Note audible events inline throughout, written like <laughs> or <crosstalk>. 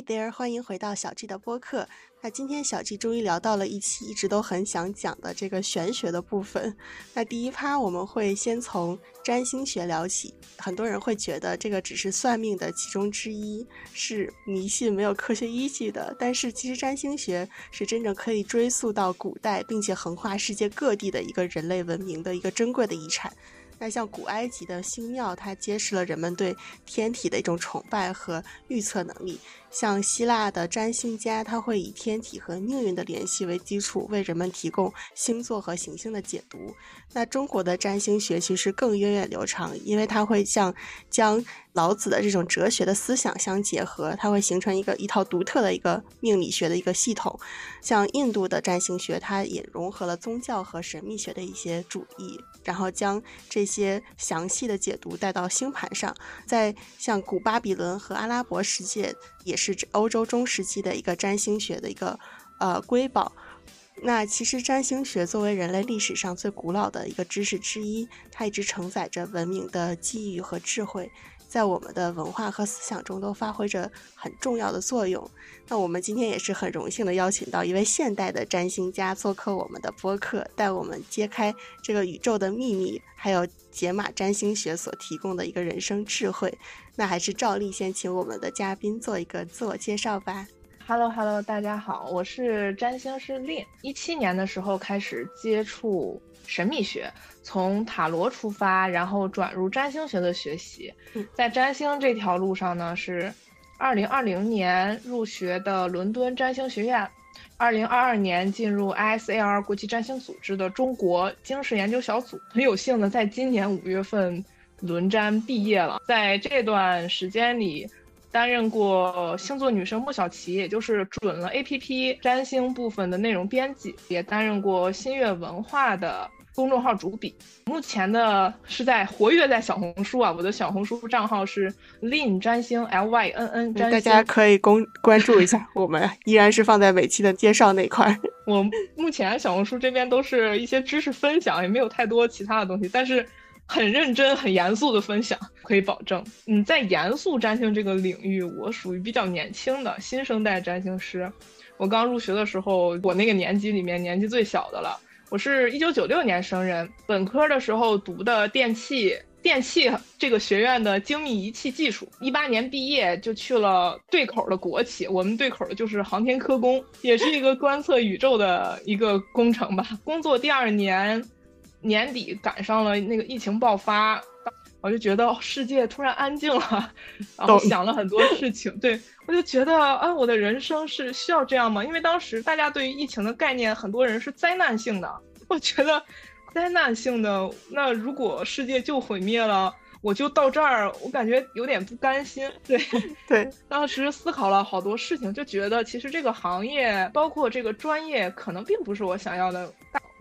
Hey there，欢迎回到小 G 的播客。那今天小 G 终于聊到了一期一直都很想讲的这个玄学的部分。那第一趴我们会先从占星学聊起。很多人会觉得这个只是算命的其中之一，是迷信没有科学依据的。但是其实占星学是真正可以追溯到古代，并且横跨世界各地的一个人类文明的一个珍贵的遗产。那像古埃及的星庙，它揭示了人们对天体的一种崇拜和预测能力。像希腊的占星家，他会以天体和命运的联系为基础，为人们提供星座和行星的解读。那中国的占星学其实更源远流长，因为它会像将老子的这种哲学的思想相结合，它会形成一个一套独特的一个命理学的一个系统。像印度的占星学，它也融合了宗教和神秘学的一些主义，然后将这些详细的解读带到星盘上。在像古巴比伦和阿拉伯世界，也是欧洲中世纪的一个占星学的一个呃瑰宝。那其实占星学作为人类历史上最古老的一个知识之一，它一直承载着文明的机遇和智慧，在我们的文化和思想中都发挥着很重要的作用。那我们今天也是很荣幸的邀请到一位现代的占星家做客我们的播客，带我们揭开这个宇宙的秘密，还有解码占星学所提供的一个人生智慧。那还是照例先请我们的嘉宾做一个自我介绍吧。Hello，Hello，大家好，我是占星师令。一七年的时候开始接触神秘学，从塔罗出发，然后转入占星学的学习。在占星这条路上呢，是二零二零年入学的伦敦占星学院，二零二二年进入 ISAR 国际占星组织的中国经世研究小组。很有幸的在今年五月份轮占毕业了，在这段时间里。担任过星座女神莫小琪，也就是准了 A P P 占星部分的内容编辑，也担任过新月文化的公众号主笔。目前的是在活跃在小红书啊，我的小红书账号是 Lin 占星 L Y N N 占星，大家可以公关注一下。我们依然是放在每期的介绍那块。我目前小红书这边都是一些知识分享，也没有太多其他的东西，但是。很认真、很严肃的分享，可以保证，嗯，在严肃占星这个领域，我属于比较年轻的新生代占星师。我刚入学的时候，我那个年级里面年纪最小的了。我是一九九六年生人，本科的时候读的电气电气这个学院的精密仪器技术。一八年毕业就去了对口的国企，我们对口的就是航天科工，也是一个观测宇宙的一个工程吧。工作第二年。年底赶上了那个疫情爆发，我就觉得世界突然安静了，然后想了很多事情。对我就觉得，啊，我的人生是需要这样吗？因为当时大家对于疫情的概念，很多人是灾难性的。我觉得灾难性的，那如果世界就毁灭了，我就到这儿，我感觉有点不甘心。对 <laughs> 对，当时思考了好多事情，就觉得其实这个行业，包括这个专业，可能并不是我想要的。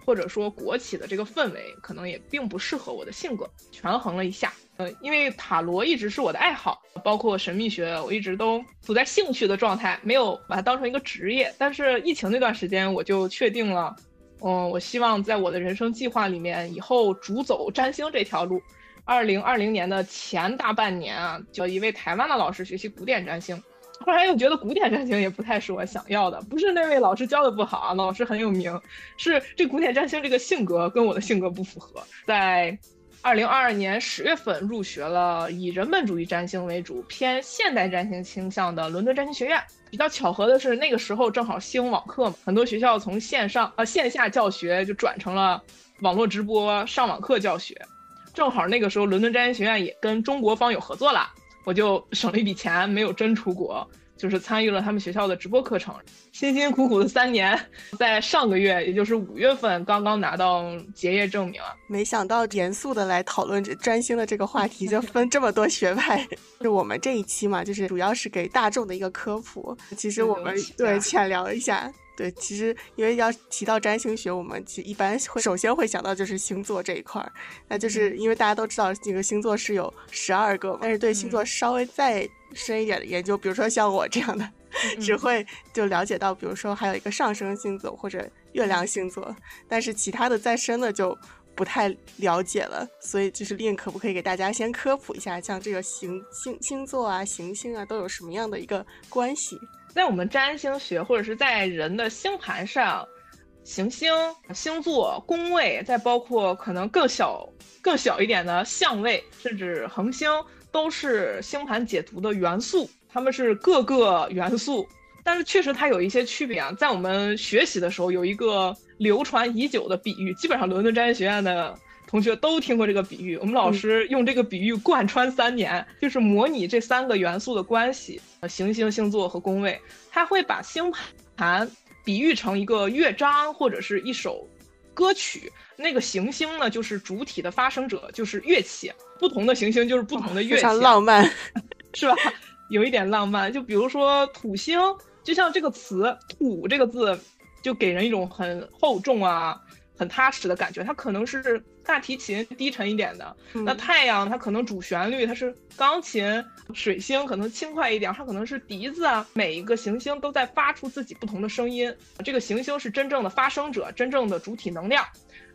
或者说国企的这个氛围可能也并不适合我的性格。权衡了一下，呃，因为塔罗一直是我的爱好，包括神秘学，我一直都处在兴趣的状态，没有把它当成一个职业。但是疫情那段时间，我就确定了，嗯，我希望在我的人生计划里面，以后主走占星这条路。二零二零年的前大半年啊，教一位台湾的老师学习古典占星。后来又觉得古典占星也不太是我想要的，不是那位老师教的不好啊，老师很有名，是这古典占星这个性格跟我的性格不符合。在二零二二年十月份入学了以人本主义占星为主、偏现代占星倾向的伦敦占星学院。比较巧合的是，那个时候正好兴网课嘛，很多学校从线上呃线下教学就转成了网络直播上网课教学，正好那个时候伦敦占星学院也跟中国方有合作了。我就省了一笔钱，没有真出国，就是参与了他们学校的直播课程，辛辛苦苦的三年，在上个月，也就是五月份，刚刚拿到结业证明啊！没想到严肃的来讨论这占星的这个话题，就分这么多学派。<laughs> 就我们这一期嘛，就是主要是给大众的一个科普。其实我们对浅聊一下。对，其实因为要提到占星学，我们其一般会首先会想到就是星座这一块儿，那就是因为大家都知道这个星座是有十二个，但是对星座稍微再深一点的研究，比如说像我这样的，只会就了解到，比如说还有一个上升星座或者月亮星座，但是其他的再深的就。不太了解了，所以就是令可不可以给大家先科普一下，像这个行星星座啊、行星啊都有什么样的一个关系？在我们占星学或者是在人的星盘上，行星、星座、宫位，再包括可能更小、更小一点的相位，甚至恒星，都是星盘解读的元素。它们是各个元素，但是确实它有一些区别啊。在我们学习的时候，有一个流传已久的比喻，基本上伦敦占星学院的同学都听过这个比喻。我们老师用这个比喻贯穿三年，就是模拟这三个元素的关系：行星、星座和宫位。他会把星盘比喻成一个乐章或者是一首歌曲，那个行星呢就是主体的发声者，就是乐器。不同的行星就是不同的乐器，非常浪漫，<laughs> 是吧？有一点浪漫，就比如说土星，就像这个词“土”这个字，就给人一种很厚重啊、很踏实的感觉。它可能是大提琴低沉一点的，那太阳它可能主旋律它是钢琴，水星可能轻快一点，它可能是笛子啊。每一个行星都在发出自己不同的声音，这个行星是真正的发声者，真正的主体能量。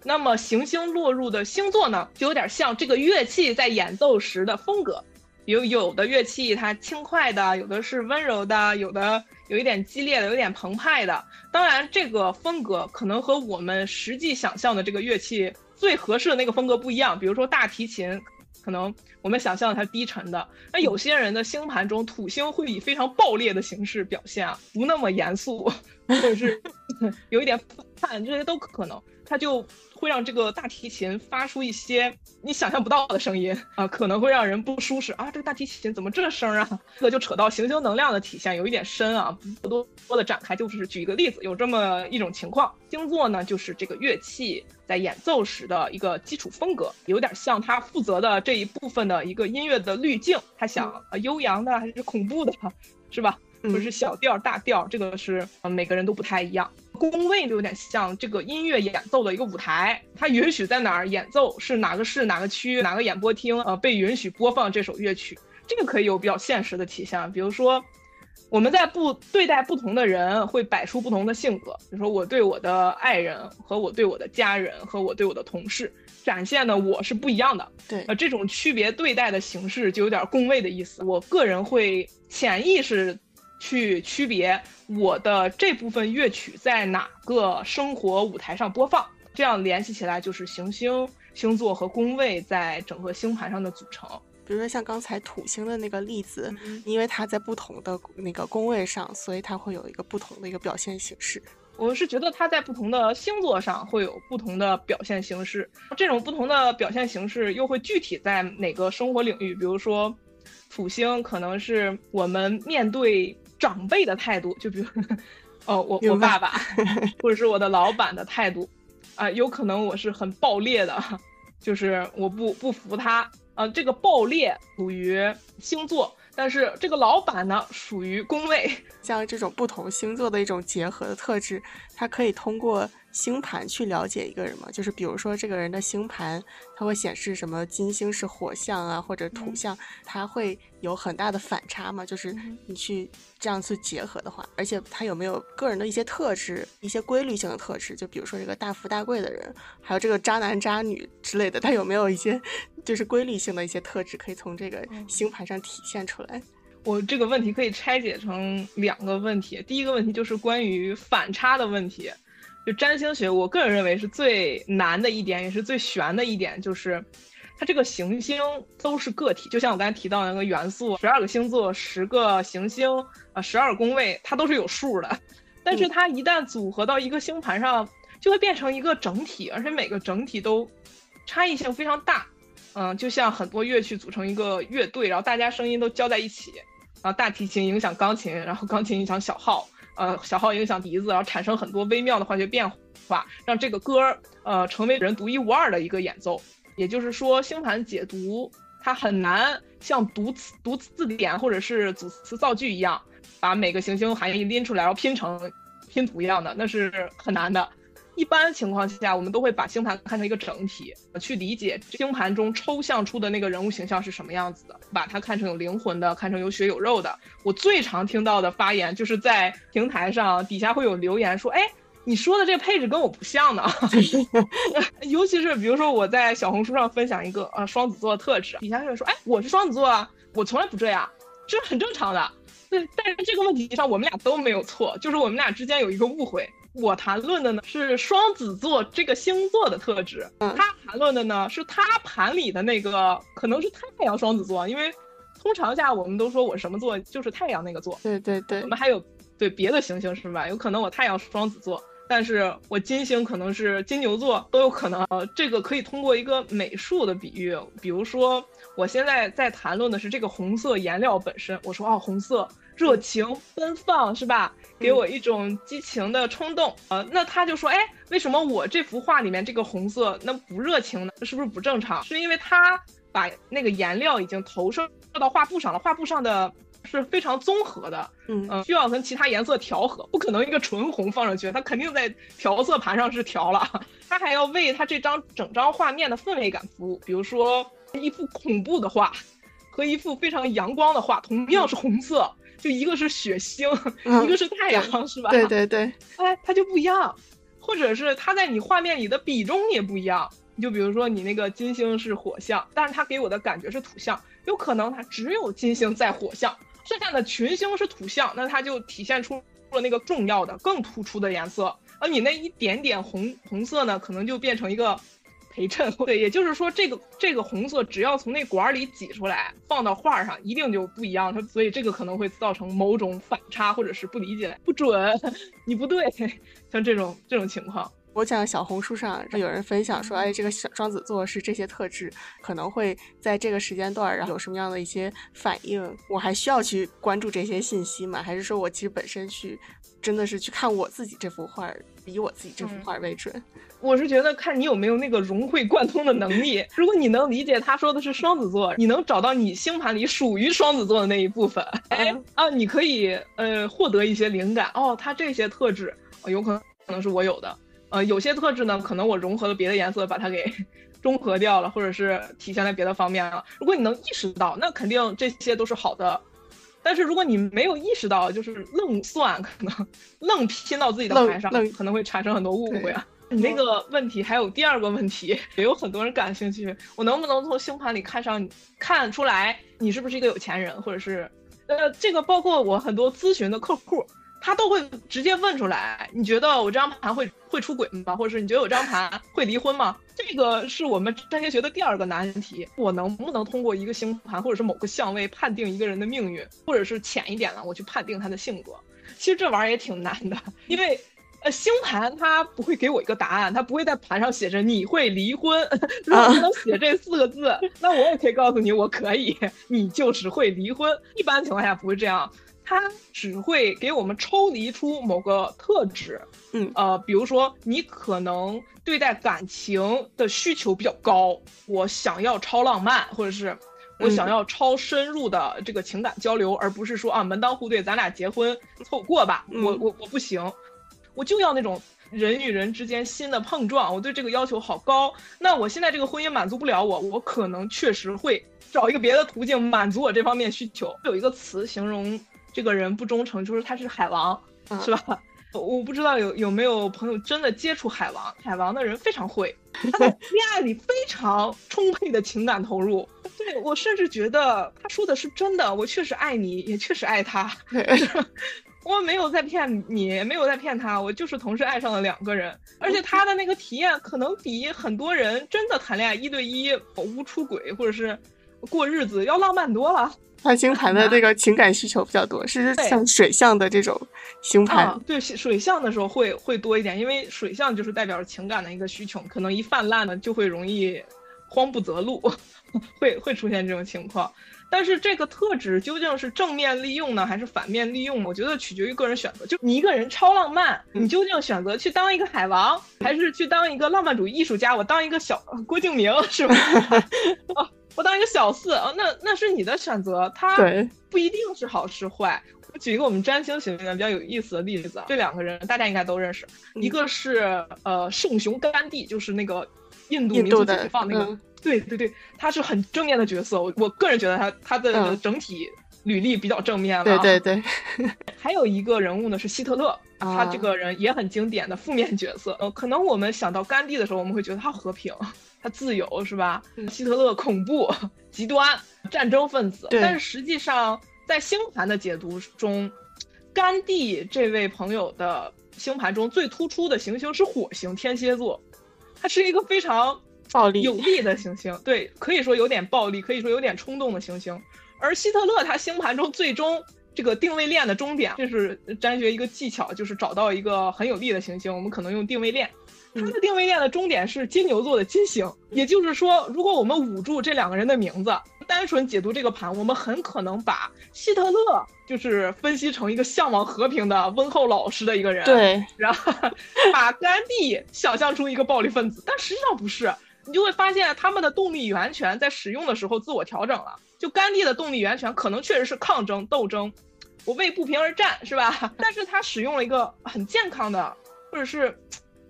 那么行星落入的星座呢，就有点像这个乐器在演奏时的风格。有有的乐器它轻快的，有的是温柔的，有的有一点激烈的，有点澎湃的。当然，这个风格可能和我们实际想象的这个乐器最合适的那个风格不一样。比如说大提琴，可能我们想象它低沉的。那有些人的星盘中土星会以非常爆裂的形式表现啊，不那么严肃，或者是 <laughs> 有一点反叛，这些都可能。他就会让这个大提琴发出一些你想象不到的声音啊，可能会让人不舒适啊。这个大提琴怎么这声啊？这个就扯到行星能量的体现，有一点深啊，不多多的展开。就是举一个例子，有这么一种情况，星座呢就是这个乐器在演奏时的一个基础风格，有点像他负责的这一部分的一个音乐的滤镜。他想啊，悠扬的还是恐怖的，是吧？或者是小调、大调，这个是每个人都不太一样。宫位就有点像这个音乐演奏的一个舞台，它允许在哪儿演奏，是哪个市、哪个区、哪个演播厅，呃，被允许播放这首乐曲。这个可以有比较现实的体现，比如说我们在不对待不同的人，会摆出不同的性格。比如说我对我的爱人和我对我的家人和我对我的同事展现的我是不一样的。对，呃，这种区别对待的形式就有点共位的意思。我个人会潜意识。去区别我的这部分乐曲在哪个生活舞台上播放，这样联系起来就是行星、星座和宫位在整个星盘上的组成。比如说像刚才土星的那个例子，因为它在不同的那个宫位上，所以它会有一个不同的一个表现形式。我是觉得它在不同的星座上会有不同的表现形式，这种不同的表现形式又会具体在哪个生活领域？比如说，土星可能是我们面对。长辈的态度，就比如，哦，我我爸爸，<laughs> 或者是我的老板的态度，啊，有可能我是很暴烈的，就是我不不服他，啊，这个暴烈属于星座，但是这个老板呢属于宫位，<laughs> 像这种不同星座的一种结合的特质，它可以通过。星盘去了解一个人嘛，就是比如说这个人的星盘，它会显示什么金星是火象啊，或者土象，它会有很大的反差嘛。就是你去这样去结合的话，而且他有没有个人的一些特质，一些规律性的特质，就比如说这个大富大贵的人，还有这个渣男渣女之类的，他有没有一些就是规律性的一些特质，可以从这个星盘上体现出来？我这个问题可以拆解成两个问题，第一个问题就是关于反差的问题。就占星学，我个人认为是最难的一点，也是最悬的一点，就是它这个行星都是个体，就像我刚才提到那个元素，十二个星座，十个行星，啊，十二宫位，它都是有数的。但是它一旦组合到一个星盘上，就会变成一个整体，而且每个整体都差异性非常大。嗯，就像很多乐器组成一个乐队，然后大家声音都交在一起，然后大提琴影响钢琴，然后钢琴影响小号。呃，小号影响笛子，然后产生很多微妙的化学变化，让这个歌儿呃成为人独一无二的一个演奏。也就是说，星盘解读它很难像读词读字典或者是组词造句一样，把每个行星含义拎出来，然后拼成拼图一样的，那是很难的。一般情况下，我们都会把星盘看成一个整体，去理解星盘中抽象出的那个人物形象是什么样子的，把它看成有灵魂的，看成有血有肉的。我最常听到的发言就是在平台上底下会有留言说：“哎，你说的这个配置跟我不像呢。<laughs> 尤其是比如说我在小红书上分享一个呃双子座的特质，底下有人说，哎，我是双子座啊，我从来不这样，这是很正常的。对，但是这个问题上我们俩都没有错，就是我们俩之间有一个误会。我谈论的呢是双子座这个星座的特质，他谈论的呢是他盘里的那个可能是太阳双子座，因为通常下我们都说我什么座就是太阳那个座。对对对，我们还有对别的行星是吧？有可能我太阳双子座，但是我金星可能是金牛座都有可能。呃，这个可以通过一个美术的比喻，比如说我现在在谈论的是这个红色颜料本身，我说哦红色。热情奔放是吧？给我一种激情的冲动。呃，那他就说，哎，为什么我这幅画里面这个红色那不热情呢？是不是不正常？是因为他把那个颜料已经投射到画布上了，画布上的是非常综合的，嗯需要跟其他颜色调和，不可能一个纯红放上去，他肯定在调色盘上是调了，<laughs> 他还要为他这张整张画面的氛围感服务。比如说一幅恐怖的画和一幅非常阳光的画，同样是红色。就一个是血星，一个是太阳，是吧？对对对，哎，它就不一样，或者是它在你画面里的比重也不一样。就比如说你那个金星是火象，但是它给我的感觉是土象，有可能它只有金星在火象，剩下的群星是土象，那它就体现出了那个重要的、更突出的颜色。而你那一点点红红色呢，可能就变成一个。陪衬对，也就是说，这个这个红色只要从那管里挤出来，放到画上，一定就不一样。它所以这个可能会造成某种反差，或者是不理解、不准，<laughs> 你不对，像这种这种情况。我讲小红书上有人分享说，哎，这个双子座是这些特质，可能会在这个时间段，然后有什么样的一些反应？我还需要去关注这些信息吗？还是说我其实本身去，真的是去看我自己这幅画，以我自己这幅画为准？我是觉得看你有没有那个融会贯通的能力。如果你能理解他说的是双子座，你能找到你星盘里属于双子座的那一部分，哎啊，你可以呃获得一些灵感。哦，他这些特质有可能可能是我有的。呃，有些特质呢，可能我融合了别的颜色，把它给 <laughs> 中和掉了，或者是体现在别的方面了。如果你能意识到，那肯定这些都是好的。但是如果你没有意识到，就是愣算，可能愣拼到自己的牌上，可能会产生很多误会啊。你那个问题还有第二个问题，也有很多人感兴趣。我能不能从星盘里看上看出来你是不是一个有钱人，或者是呃，这个包括我很多咨询的客户。他都会直接问出来，你觉得我这张盘会会出轨吗？或者是你觉得我这张盘会离婚吗？<laughs> 这个是我们占星学的第二个难题。我能不能通过一个星盘或者是某个相位判定一个人的命运，或者是浅一点了，我去判定他的性格？其实这玩意儿也挺难的，<laughs> 因为呃，星盘它不会给我一个答案，它不会在盘上写着你会离婚。<laughs> 如果能写这四个字，那我也可以告诉你，我可以，你就是会离婚。一般情况下不会这样。它只会给我们抽离出某个特质，嗯，呃，比如说你可能对待感情的需求比较高，我想要超浪漫，或者是我想要超深入的这个情感交流，而不是说啊门当户对，咱俩结婚凑过吧，我我我不行，我就要那种人与人之间心的碰撞，我对这个要求好高，那我现在这个婚姻满足不了我，我可能确实会找一个别的途径满足我这方面需求。有一个词形容。这个人不忠诚，就是他是海王，是吧？我不知道有有没有朋友真的接触海王，海王的人非常会，<laughs> 他在恋爱里非常充沛的情感投入。对我甚至觉得他说的是真的，我确实爱你，也确实爱他，<laughs> 我没有在骗你，没有在骗他，我就是同时爱上了两个人，而且他的那个体验可能比很多人真的谈恋爱一对一无出轨或者是过日子要浪漫多了。他星盘的这个情感需求比较多，是像水象的这种星盘。对，水象的时候会会多一点，因为水象就是代表着情感的一个需求，可能一泛滥呢就会容易慌不择路，<laughs> 会会出现这种情况。但是这个特质究竟是正面利用呢，还是反面利用？我觉得取决于个人选择。就你一个人超浪漫，你究竟选择去当一个海王，还是去当一个浪漫主义艺术家？我当一个小郭敬明是吧？<laughs> 我当一个小四啊，那那是你的选择，他不一定是好是坏。我举一个我们占星学里面比较有意思的例子，这两个人大家应该都认识，一个是呃圣雄甘地，就是那个印度民族解放那个，对对对，他是很正面的角色，我我个人觉得他他的整体履历比较正面了。对对对，还有一个人物呢是希特勒。<laughs> 他这个人也很经典的负面角色。呃，可能我们想到甘地的时候，我们会觉得他和平，他自由，是吧？希特勒恐怖、极端、战争分子。但是实际上，在星盘的解读中，甘地这位朋友的星盘中最突出的行星是火星，天蝎座，它是一个非常暴力有力的行星。对，可以说有点暴力，可以说有点冲动的行星。而希特勒他星盘中最终。这个定位链的终点，这是占学一个技巧，就是找到一个很有利的行星，我们可能用定位链。它的定位链的终点是金牛座的金星，也就是说，如果我们捂住这两个人的名字，单纯解读这个盘，我们很可能把希特勒就是分析成一个向往和平的温厚老实的一个人，对，然后 <laughs> 把甘地想象出一个暴力分子，但实际上不是，你就会发现他们的动力源泉在使用的时候自我调整了。就甘地的动力源泉可能确实是抗争斗争。我为不平而战，是吧？<laughs> 但是他使用了一个很健康的，或者是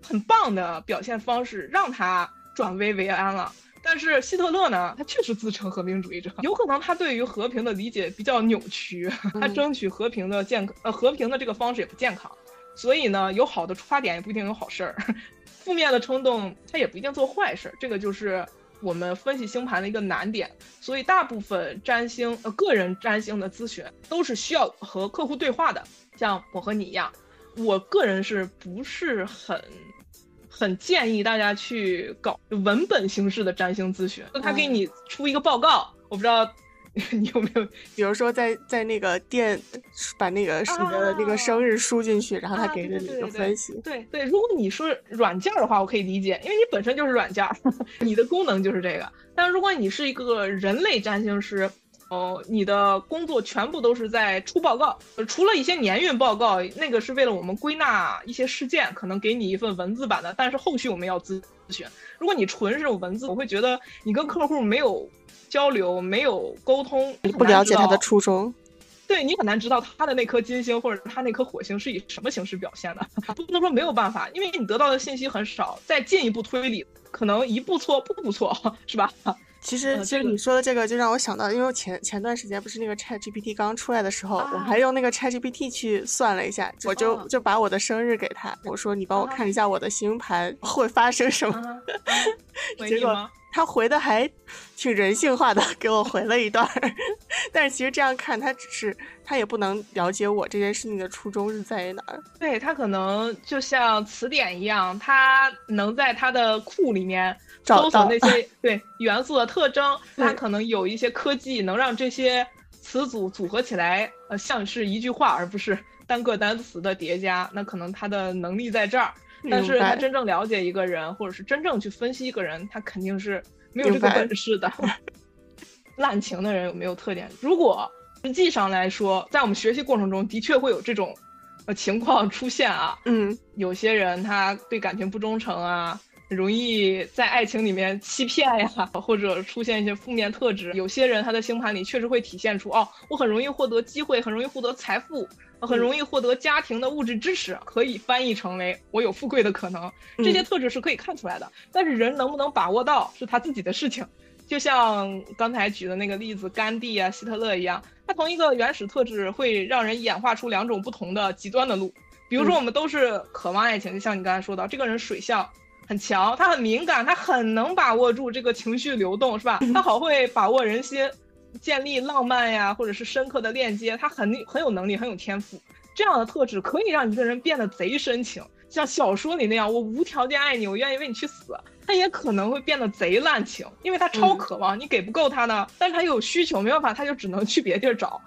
很棒的表现方式，让他转危为安了。但是希特勒呢，他确实自称和平主义者，有可能他对于和平的理解比较扭曲，他争取和平的健康，呃，和平的这个方式也不健康。所以呢，有好的出发点也不一定有好事儿，<laughs> 负面的冲动他也不一定做坏事。这个就是。我们分析星盘的一个难点，所以大部分占星呃个人占星的咨询都是需要和客户对话的。像我和你一样，我个人是不是很很建议大家去搞文本形式的占星咨询？他给你出一个报告，我不知道。<laughs> 你有没有，比如说在在那个店，把那个你的那个生日输进去，然后他给了你一个分析。对对，如果你说软件的话，我可以理解，因为你本身就是软件，<laughs> 你的功能就是这个。但如果你是一个人类占星师，哦，你的工作全部都是在出报告，除了一些年运报告，那个是为了我们归纳一些事件，可能给你一份文字版的，但是后续我们要咨询。如果你纯是文字，我会觉得你跟客户没有。交流没有沟通，你不了解他的初衷，对你很难知道他的那颗金星或者他那颗火星是以什么形式表现的。<laughs> 不能说没有办法，因为你得到的信息很少，再进一步推理，可能一步错步步错，<laughs> 是吧？其实，其实你说的这个就让我想到，因为前前段时间不是那个 Chat GPT 刚出来的时候，我还用那个 Chat GPT 去算了一下，我就就把我的生日给他，我说你帮我看一下我的星盘会发生什么，<laughs> 结果。他回的还挺人性化的，<laughs> 给我回了一段儿。<laughs> 但是其实这样看，他只是他也不能了解我这件事情的初衷是在于哪儿。对他可能就像词典一样，他能在他的库里面搜索那些 <laughs> 对元素的特征。他可能有一些科技能让这些词组组合起来，呃，像是一句话，而不是单个单词的叠加。那可能他的能力在这儿。但是他真正了解一个人，或者是真正去分析一个人，他肯定是没有这个本事的。滥情的人有没有特点？如果实际上来说，在我们学习过程中的确会有这种呃情况出现啊。嗯，有些人他对感情不忠诚啊，容易在爱情里面欺骗呀，<laughs> 或者出现一些负面特质。有些人他的星盘里确实会体现出哦，我很容易获得机会，很容易获得财富。很容易获得家庭的物质支持，可以翻译成为我有富贵的可能。这些特质是可以看出来的，但是人能不能把握到是他自己的事情。就像刚才举的那个例子，甘地啊、希特勒一样，他同一个原始特质会让人演化出两种不同的极端的路。比如说，我们都是渴望爱情，就像你刚才说的，这个人水象很强，他很敏感，他很能把握住这个情绪流动，是吧？他好会把握人心。建立浪漫呀，或者是深刻的链接，他很很有能力，很有天赋。这样的特质可以让一个人变得贼深情，像小说里那样，我无条件爱你，我愿意为你去死。他也可能会变得贼滥情，因为他超渴望，你给不够他呢，但是他又有需求，没办法，他就只能去别地儿找。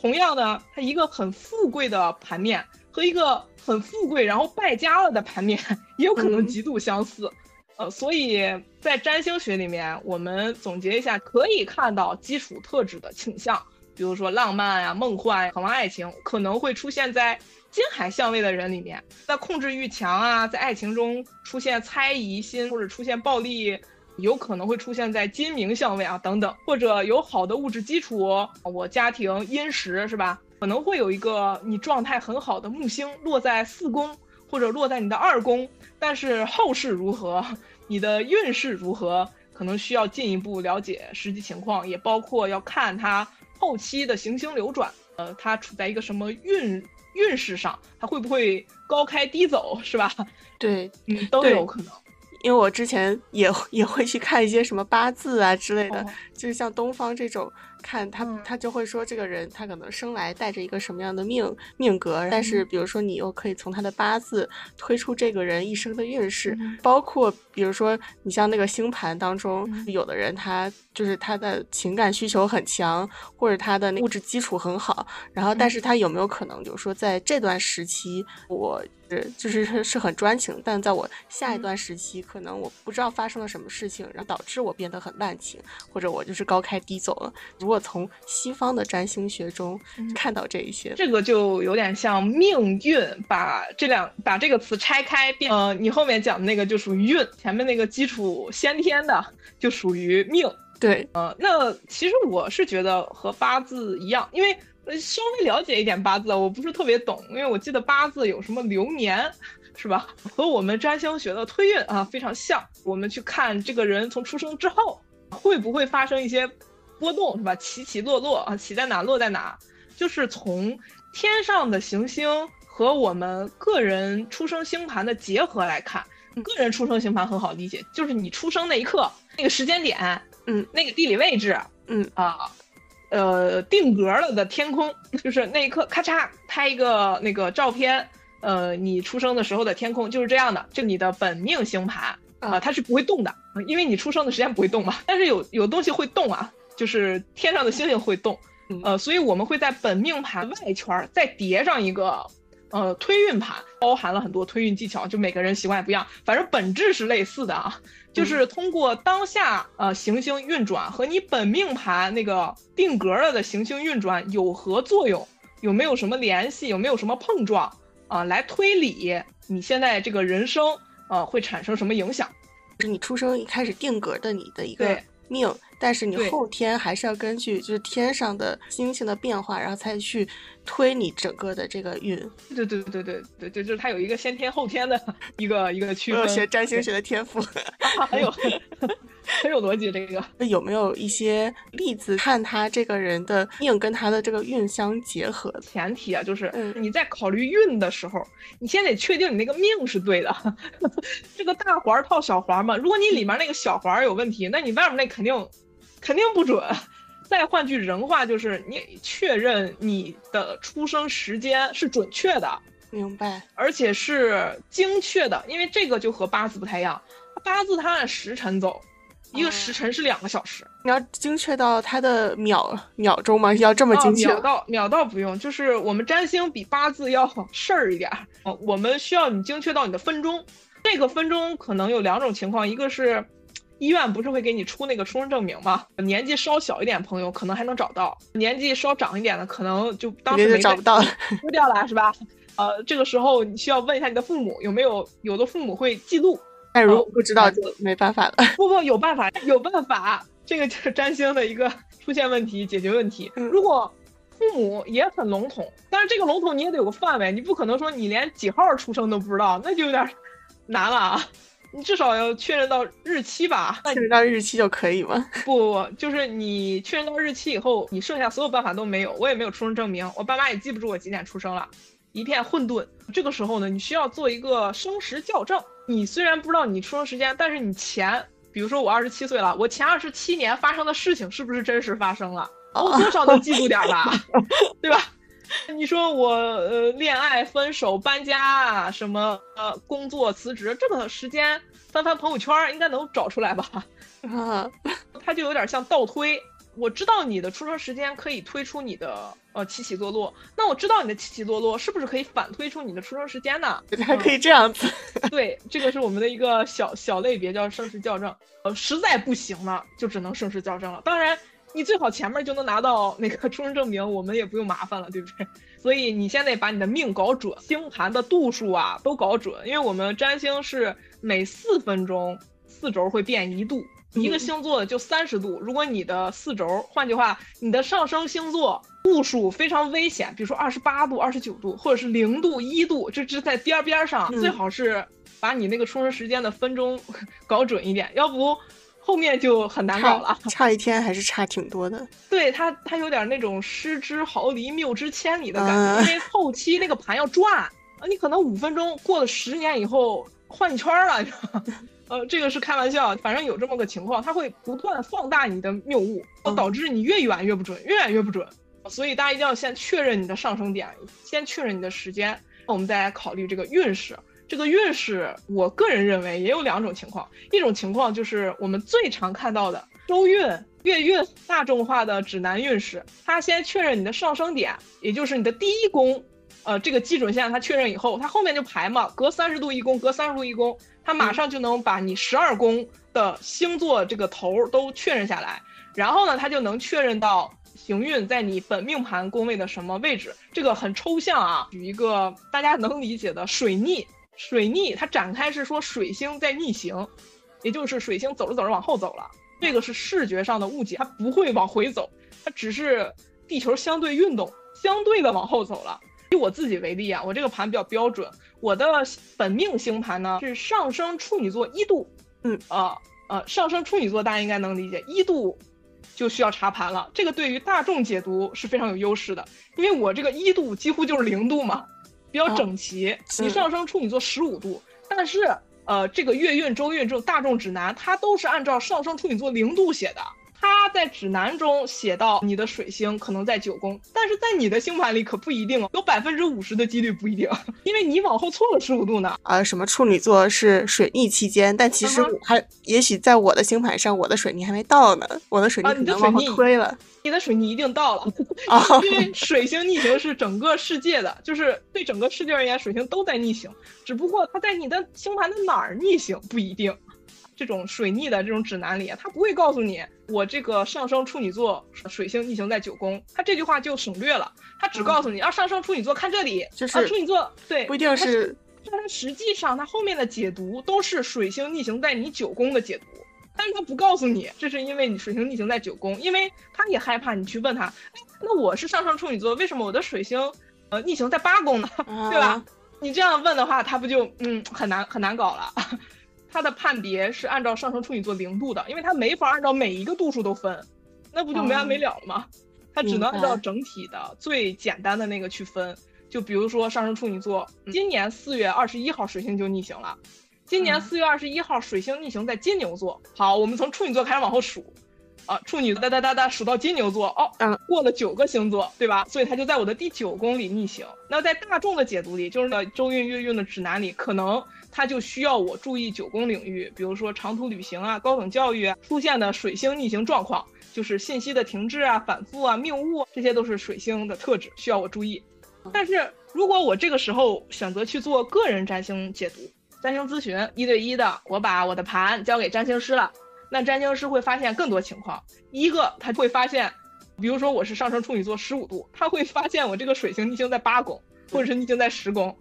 同样的，他一个很富贵的盘面和一个很富贵然后败家了的盘面，也有可能极度相似。呃，所以在占星学里面，我们总结一下，可以看到基础特质的倾向，比如说浪漫啊、梦幻、渴望爱情，可能会出现在金海相位的人里面；在控制欲强啊，在爱情中出现猜疑心或者出现暴力，有可能会出现在金明相位啊等等；或者有好的物质基础，我家庭殷实是吧？可能会有一个你状态很好的木星落在四宫。或者落在你的二宫，但是后事如何，你的运势如何，可能需要进一步了解实际情况，也包括要看它后期的行星流转，呃，它处在一个什么运运势上，它会不会高开低走，是吧？<laughs> 对，嗯，都有可能。因为我之前也也会去看一些什么八字啊之类的，就是像东方这种。看他，他就会说这个人他可能生来带着一个什么样的命命格，但是比如说你又可以从他的八字推出这个人一生的运势，包括比如说你像那个星盘当中，有的人他就是他的情感需求很强，或者他的物质基础很好，然后但是他有没有可能就是说在这段时期我是就是是很专情，但在我下一段时期可能我不知道发生了什么事情，然后导致我变得很滥情，或者我就是高开低走了。如果从西方的占星学中看到这一些，这个就有点像命运，把这两把这个词拆开，变呃，你后面讲的那个就属于运，前面那个基础先天的就属于命。对，呃，那其实我是觉得和八字一样，因为稍微了解一点八字，我不是特别懂，因为我记得八字有什么流年，是吧？和我们占星学的推运啊非常像，我们去看这个人从出生之后会不会发生一些。波动是吧？起起落落啊，起在哪落在哪，就是从天上的行星和我们个人出生星盘的结合来看。个人出生星盘很好理解，就是你出生那一刻那个时间点，嗯，那个地理位置，嗯啊，呃，定格了的天空，就是那一刻咔嚓拍一个那个照片，呃，你出生的时候的天空就是这样的，就你的本命星盘啊，它是不会动的，因为你出生的时间不会动嘛。但是有有东西会动啊。就是天上的星星会动，呃，所以我们会在本命盘外圈再叠上一个，呃，推运盘，包含了很多推运技巧，就每个人习惯也不一样，反正本质是类似的啊，就是通过当下呃行星运转和你本命盘那个定格了的行星运转有何作用，有没有什么联系，有没有什么碰撞啊，来推理你现在这个人生呃会产生什么影响，是你出生一开始定格的你的一个命。但是你后天还是要根据就是天上的星星的变化，然后才去推你整个的这个运。对对对对对对，就是它有一个先天后天的一个一个区分。学占星学的天赋，<laughs> 还有 <laughs> 很有逻辑。这个有没有一些例子，看他这个人的命跟他的这个运相结合？前提啊，就是你在考虑运的时候，你先得确定你那个命是对的。<laughs> 这个大环套小环嘛，如果你里面那个小环有问题，那你外面那肯定。肯定不准。再换句人话，就是你确认你的出生时间是准确的，明白，而且是精确的，因为这个就和八字不太一样。八字它按时辰走，一个时辰是两个小时。你要精确到它的秒秒钟吗？要这么精确？秒到秒到不用，就是我们占星比八字要事儿一点。我们需要你精确到你的分钟。这个分钟可能有两种情况，一个是。医院不是会给你出那个出生证明吗？年纪稍小一点朋友可能还能找到，年纪稍长一点的可能就当时没找不到，<laughs> 丢掉了是吧？呃，这个时候你需要问一下你的父母有没有，有的父母会记录。但如果不知道就没办法了。<laughs> 不不，有办法，有办法。这个就是占星的一个出现问题解决问题。如果父母也很笼统，但是这个笼统你也得有个范围，你不可能说你连几号出生都不知道，那就有点难了啊。你至少要确认到日期吧？确认到日期就可以吗？不 <laughs> 不不，就是你确认到日期以后，你剩下所有办法都没有。我也没有出生证明，我爸妈也记不住我几点出生了，一片混沌。这个时候呢，你需要做一个生时校正。你虽然不知道你出生时间，但是你前，比如说我二十七岁了，我前二十七年发生的事情是不是真实发生了？我多少能记住点吧，<laughs> 对吧？你说我呃恋爱分手搬家啊什么呃工作辞职这个时间翻翻朋友圈应该能找出来吧？啊，<laughs> 它就有点像倒推。我知道你的出生时间可以推出你的呃起起落落，那我知道你的起起落落是不是可以反推出你的出生时间呢？<laughs> 还可以这样子。对，这个是我们的一个小小类别叫生时校正。呃，实在不行了就只能生时校正了。当然。你最好前面就能拿到那个出生证明，我们也不用麻烦了，对不对？所以你现在把你的命搞准，星盘的度数啊都搞准，因为我们占星是每四分钟四轴会变一度，一个星座就三十度。如果你的四轴，换句话，你的上升星座度数非常危险，比如说二十八度、二十九度，或者是零度、一度，这是在边边上，最好是把你那个出生时间的分钟 <laughs> 搞准一点，要不。后面就很难搞了。差一天还是差挺多的。对他，他有点那种失之毫厘，谬之千里的感觉，因为后期那个盘要转啊，你可能五分钟过了十年以后换一圈了。呃，这个是开玩笑，反正有这么个情况，它会不断放大你的谬误，导致你越远越不准，越远越不准。所以大家一定要先确认你的上升点，先确认你的时间，我们再来考虑这个运势。这个运势，我个人认为也有两种情况，一种情况就是我们最常看到的周运、月运大众化的指南运势，它先确认你的上升点，也就是你的第一宫，呃，这个基准线它确认以后，它后面就排嘛，隔三十度一宫，隔三十度一宫，它马上就能把你十二宫的星座这个头都确认下来，然后呢，它就能确认到。行运在你本命盘宫位的什么位置？这个很抽象啊。举一个大家能理解的水逆，水逆它展开是说水星在逆行，也就是水星走着走着往后走了。这个是视觉上的误解，它不会往回走，它只是地球相对运动，相对的往后走了。以我自己为例啊，我这个盘比较标准，我的本命星盘呢是上升处女座一度，嗯啊呃，上升处女座大家应该能理解一度。就需要查盘了，这个对于大众解读是非常有优势的，因为我这个一度几乎就是零度嘛，比较整齐。你上升处女座十五度，但是呃，这个月运、周运这种大众指南，它都是按照上升处女座零度写的。他在指南中写到你的水星可能在九宫，但是在你的星盘里可不一定哦，有百分之五十的几率不一定，<laughs> 因为你往后错了十五度呢。啊，什么处女座是水逆期间，但其实还也许在我的星盘上，我的水逆还没到呢，我的水逆可能往后推了。你的水逆一定到了，<laughs> 因为水星逆行是整个世界的，就是对整个世界而言，水星都在逆行，只不过它在你的星盘的哪儿逆行不一定。这种水逆的这种指南里，他不会告诉你我这个上升处女座水星逆行在九宫，他这句话就省略了，他只告诉你啊上升处女座看这里，就是处女座对，不一定是，但它实际上它后面的解读都是水星逆行在你九宫的解读，但是他不告诉你这是因为你水星逆行在九宫，因为他也害怕你去问他，哎，那我是上升处女座，为什么我的水星呃逆行在八宫呢？<laughs> 对吧？你这样问的话，他不就嗯很难很难搞了。它的判别是按照上升处女座零度的，因为它没法按照每一个度数都分，那不就没完没了了吗？它只能按照整体的最简单的那个去分。就比如说上升处女座，今年四月二十一号水星就逆行了，今年四月二十一号水星逆行在金牛座。好，我们从处女座开始往后数，啊，处女哒哒哒哒数到金牛座，哦，嗯，过了九个星座，对吧？所以它就在我的第九宫里逆行。那在大众的解读里，就是周运月运的指南里，可能。它就需要我注意九宫领域，比如说长途旅行啊、高等教育啊出现的水星逆行状况，就是信息的停滞啊、反复啊、谬误，这些都是水星的特质，需要我注意。但是如果我这个时候选择去做个人占星解读、占星咨询，一对一的，我把我的盘交给占星师了，那占星师会发现更多情况。一个他会发现，比如说我是上升处女座十五度，他会发现我这个水星逆行在八宫，或者是逆行在十宫，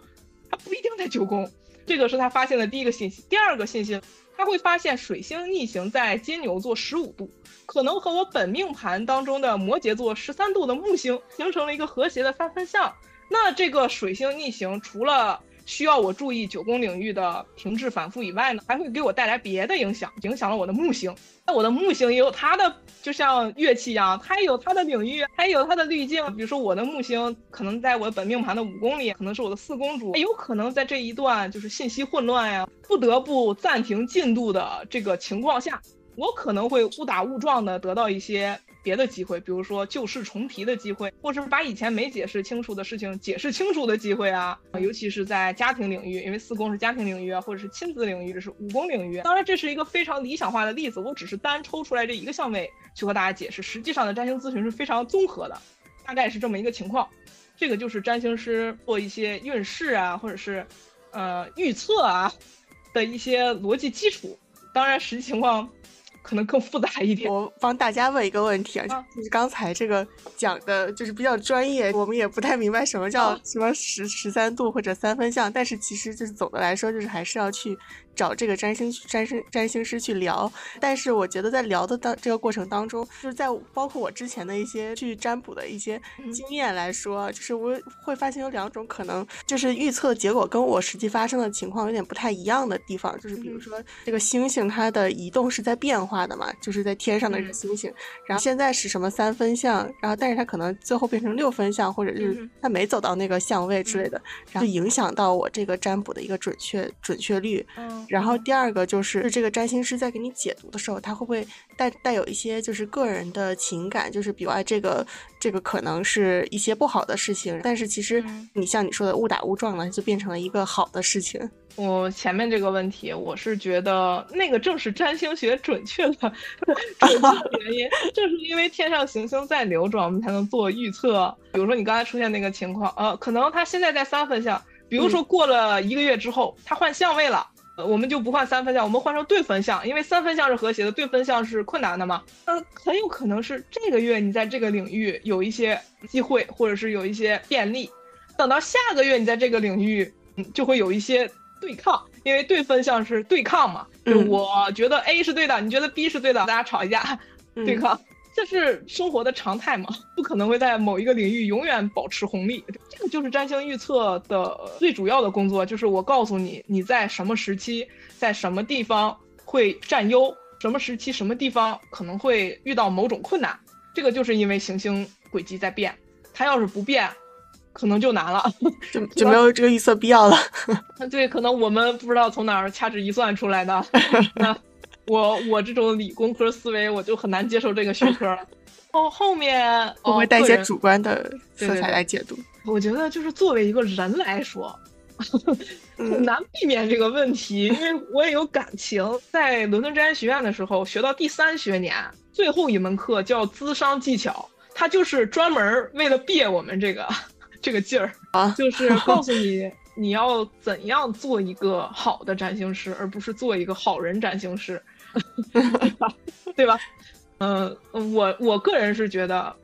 他不一定在九宫。这个是他发现的第一个信息，第二个信息，他会发现水星逆行在金牛座十五度，可能和我本命盘当中的摩羯座十三度的木星形成了一个和谐的三分相。那这个水星逆行除了需要我注意九宫领域的停滞反复以外呢，还会给我带来别的影响，影响了我的木星。那我的木星也有它的，就像乐器一样，它也有它的领域，它也有它的滤镜。比如说我的木星可能在我本命盘的五宫里，可能是我的四宫主，有可能在这一段就是信息混乱呀，不得不暂停进度的这个情况下，我可能会误打误撞的得到一些。别的机会，比如说旧事重提的机会，或者是把以前没解释清楚的事情解释清楚的机会啊，尤其是在家庭领域，因为四宫是家庭领域啊，或者是亲子领域，这是五宫领域。当然，这是一个非常理想化的例子，我只是单抽出来这一个相位去和大家解释。实际上的占星咨询是非常综合的，大概是这么一个情况。这个就是占星师做一些运势啊，或者是呃预测啊的一些逻辑基础。当然，实际情况。可能更复杂一点。我帮大家问一个问题啊，就是刚才这个讲的，就是比较专业，我们也不太明白什么叫什么十十三度或者三分相，但是其实就是总的来说，就是还是要去找这个占星占星占星师去聊。但是我觉得在聊的当这个过程当中，就是在包括我之前的一些去占卜的一些经验来说，就是我会发现有两种可能，就是预测结果跟我实际发生的情况有点不太一样的地方。就是比如说这个星星它的移动是在变化的嘛，就是在天上的这个星星，然后现在是什么三分相，然后但是它可能最后变成六分相，或者是它没走到那个相位之类的，然后影响到我这个占卜的一个准确准确率。然后第二个就是这个占星师在给你解读的时候，他会不会带带有一些就是个人的情感，就是比如啊这个这个可能是一些不好的事情，但是其实你像你说的误打误撞呢，就变成了一个好的事情。我前面这个问题，我是觉得那个正是占星学准确的准 <laughs> 确的原因，正是因为天上行星在流转，我们才能做预测。比如说你刚才出现那个情况，呃，可能他现在在三分相，比如说过了一个月之后，他换相位了，我们就不换三分项，我们换成对分项，因为三分项是和谐的，对分项是困难的嘛。呃，很有可能是这个月你在这个领域有一些机会，或者是有一些便利，等到下个月你在这个领域，嗯，就会有一些。对抗，因为对分项是对抗嘛，就我觉得 A 是对的，你觉得 B 是对的，大家吵一架，对抗，这是生活的常态嘛，不可能会在某一个领域永远保持红利。这个就是占星预测的最主要的工作，就是我告诉你你在什么时期，在什么地方会占优，什么时期什么地方可能会遇到某种困难。这个就是因为行星轨迹在变，它要是不变。可能就难了，就 <laughs> 就没有这个预测必要了。<laughs> 对，可能我们不知道从哪儿掐指一算出来的。<laughs> 我我这种理工科思维，我就很难接受这个学科了。哦，后面 <laughs> 会不会带一些主观的色彩来解读？我觉得就是作为一个人来说，很难避免这个问题，因为我也有感情。在伦敦占星学院的时候，学到第三学年最后一门课叫资商技巧，它就是专门为了别我们这个。这个劲儿啊，就是 <laughs> 告诉你你要怎样做一个好的占星师，而不是做一个好人占星师，<laughs> 对吧？嗯，我我个人是觉得，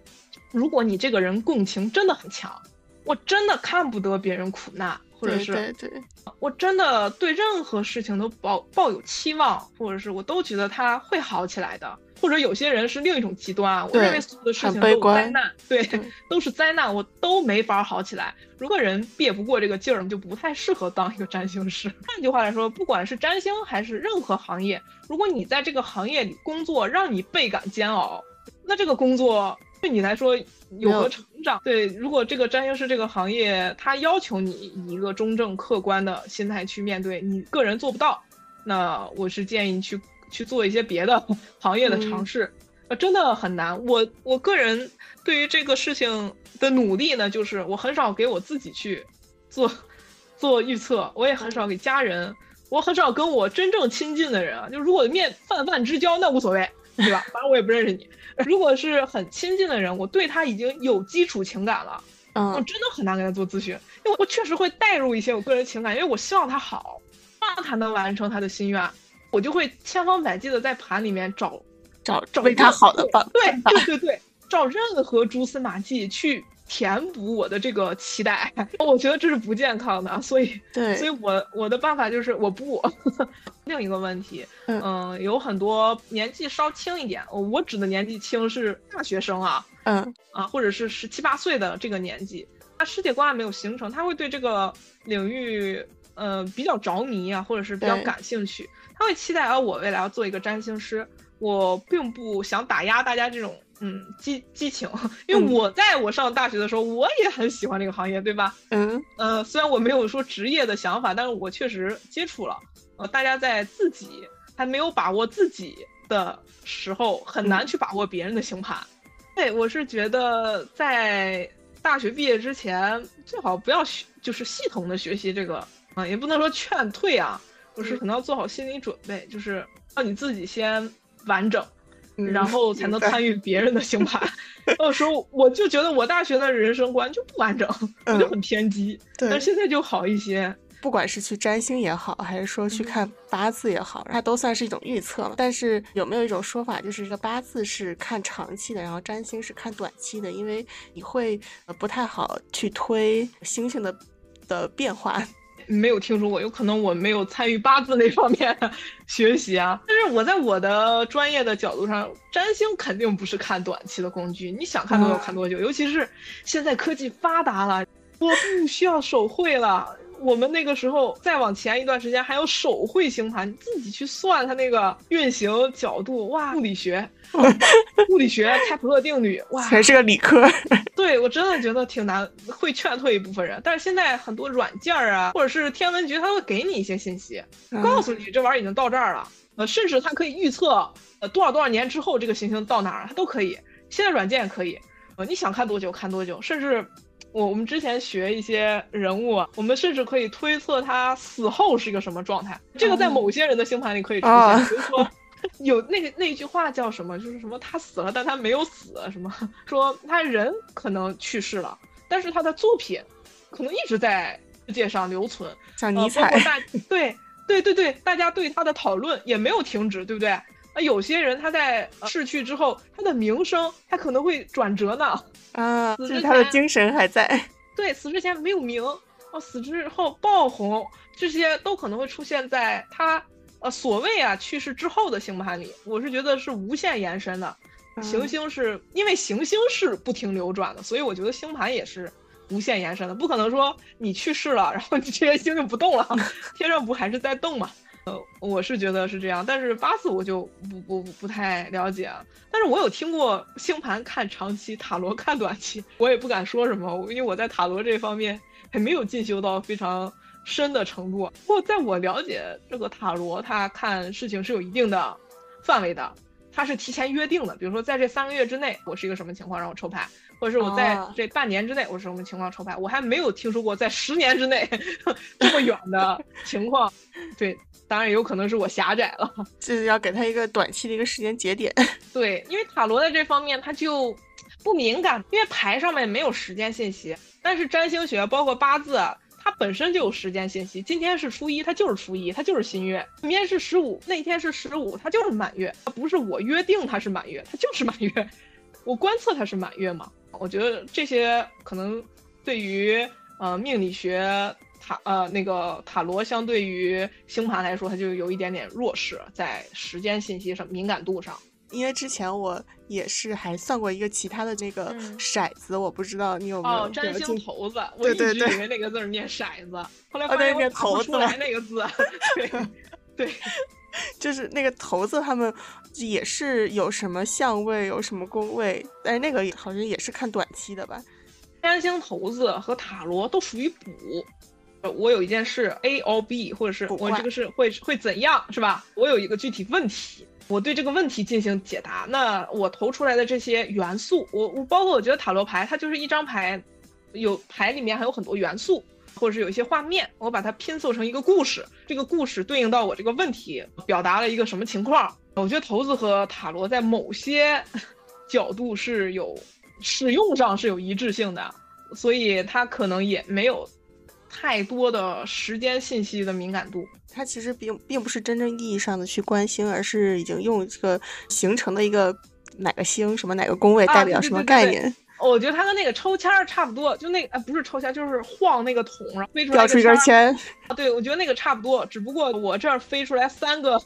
如果你这个人共情真的很强，我真的看不得别人苦难，或者是对对，我真的对任何事情都抱抱有期望，或者是我都觉得他会好起来的。或者有些人是另一种极端啊，我认为所有的事情都是灾难，对，都是灾难，我都没法好起来。如果人憋不过这个劲儿，就不太适合当一个占星师。换句话来说，不管是占星还是任何行业，如果你在这个行业里工作让你倍感煎熬，那这个工作对你来说有何成长？对，如果这个占星师这个行业他要求你以一个中正客观的心态去面对，你个人做不到，那我是建议你去。去做一些别的 <laughs> 行业的尝试，呃，真的很难。我我个人对于这个事情的努力呢，就是我很少给我自己去做做预测，我也很少给家人，我很少跟我真正亲近的人啊。就如果面泛泛之交，那无所谓，对吧？<laughs> 反正我也不认识你。如果是很亲近的人，我对他已经有基础情感了，我真的很难给他做咨询，因为我确实会带入一些我个人情感，因为我希望他好，让他能完成他的心愿。我就会千方百计的在盘里面找找找为他好的方，对对对对，找任何蛛丝马迹去填补我的这个期待，<laughs> 我觉得这是不健康的，所以对，所以我我的办法就是我不。<laughs> 另一个问题，嗯，有很多年纪稍轻一点，我指的年纪轻是大学生啊，嗯啊，或者是十七八岁的这个年纪，他世界观还没有形成，他会对这个领域呃比较着迷啊，或者是比较感兴趣。他会期待啊，我未来要做一个占星师。我并不想打压大家这种嗯激激情，因为我在我上大学的时候，我也很喜欢这个行业，对吧？嗯呃，虽然我没有说职业的想法，但是我确实接触了。呃，大家在自己还没有把握自己的时候，很难去把握别人的星盘。对，我是觉得在大学毕业之前，最好不要学，就是系统的学习这个啊，也不能说劝退啊。就是，可能要做好心理准备，就是让你自己先完整，然后才能参与别人的星盘。<laughs> 到时候我就觉得我大学的人生观就不完整，我就很偏激。对，但现在就好一些。不管是去占星也好，还是说去看八字也好，它都算是一种预测嘛。但是有没有一种说法，就是这个八字是看长期的，然后占星是看短期的？因为你会不太好去推星星的的变化。没有听说过，有可能我没有参与八字那方面的学习啊。<laughs> 但是我在我的专业的角度上，占星肯定不是看短期的工具，你想看多久看多久。尤其是现在科技发达了，我不需要手绘了。我们那个时候再往前一段时间还有手绘星盘，你自己去算它那个运行角度，哇，物理学，<laughs> 物理学开普勒定律，哇，还是个理科。<laughs> 对我真的觉得挺难，会劝退一部分人。但是现在很多软件啊，或者是天文局，它会给你一些信息，告诉你这玩意儿已经到这儿了，呃，甚至它可以预测，呃，多少多少年之后这个行星到哪儿，它都可以。现在软件也可以，呃，你想看多久看多久，甚至。我我们之前学一些人物，我们甚至可以推测他死后是一个什么状态。这个在某些人的星盘里可以出现，比如说 <laughs> 有那个那句话叫什么，就是什么他死了，但他没有死，什么说他人可能去世了，但是他的作品可能一直在世界上留存。像尼采，对对对对，大家对他的讨论也没有停止，对不对？那，有些人他在逝去之后，他的名声他可能会转折呢。啊，就是他的精神还在。<laughs> 对，死之前没有名，哦，死之后爆红，这些都可能会出现在他呃所谓啊去世之后的星盘里。我是觉得是无限延伸的，行星是因为行星是不停流转的，所以我觉得星盘也是无限延伸的，不可能说你去世了，然后你 <laughs> 这些星就不动了，<laughs> 天上不还是在动吗？呃，我是觉得是这样，但是八字我就不不不太了解啊。但是我有听过星盘看长期，塔罗看短期，我也不敢说什么，因为我在塔罗这方面还没有进修到非常深的程度。不过在我了解这个塔罗，它看事情是有一定的范围的，它是提前约定的。比如说在这三个月之内，我是一个什么情况，让我抽牌。或者是我在这半年之内，我是什么情况抽牌？我还没有听说过在十年之内 <laughs> 这么远的 <laughs> 情况。对，当然也有可能是我狭窄了，<laughs> 就是要给他一个短期的一个时间节点。对，因为塔罗在这方面它就不敏感，因为牌上面没有时间信息。但是占星学包括八字，它本身就有时间信息。今天是初一，它就是初一，它就是新月；明天是十五，那天是十五，它就是满月。它不是我约定它是满月，它就是满月。我观测它是满月嘛？我觉得这些可能对于呃命理学塔呃那个塔罗相对于星盘来说，它就有一点点弱势，在时间信息上敏感度上。因为之前我也是还算过一个其他的这个骰子，我不知道你有没有占星骰子，我一直以为那个字念骰子，后来发现我打不出来那个字。<laughs> 对对，<laughs> 就是那个骰子他们。也是有什么相位，有什么宫位，但是那个好像也是看短期的吧。占星骰子和塔罗都属于卜。我有一件事 A or B，或者是我这个是会会怎样，是吧？我有一个具体问题，我对这个问题进行解答。那我投出来的这些元素，我我包括我觉得塔罗牌它就是一张牌，有牌里面还有很多元素。或者是有一些画面，我把它拼凑成一个故事，这个故事对应到我这个问题，表达了一个什么情况？我觉得骰子和塔罗在某些 <laughs> 角度是有使用上是有一致性的，所以它可能也没有太多的时间信息的敏感度。它其实并并不是真正意义上的去关心，而是已经用这个形成的一个哪个星什么哪个宫位代表什么概念。我觉得它跟那个抽签儿差不多，就那哎不是抽签，就是晃那个桶，然后飞出来一根签。啊，对，我觉得那个差不多，只不过我这儿飞出来三个，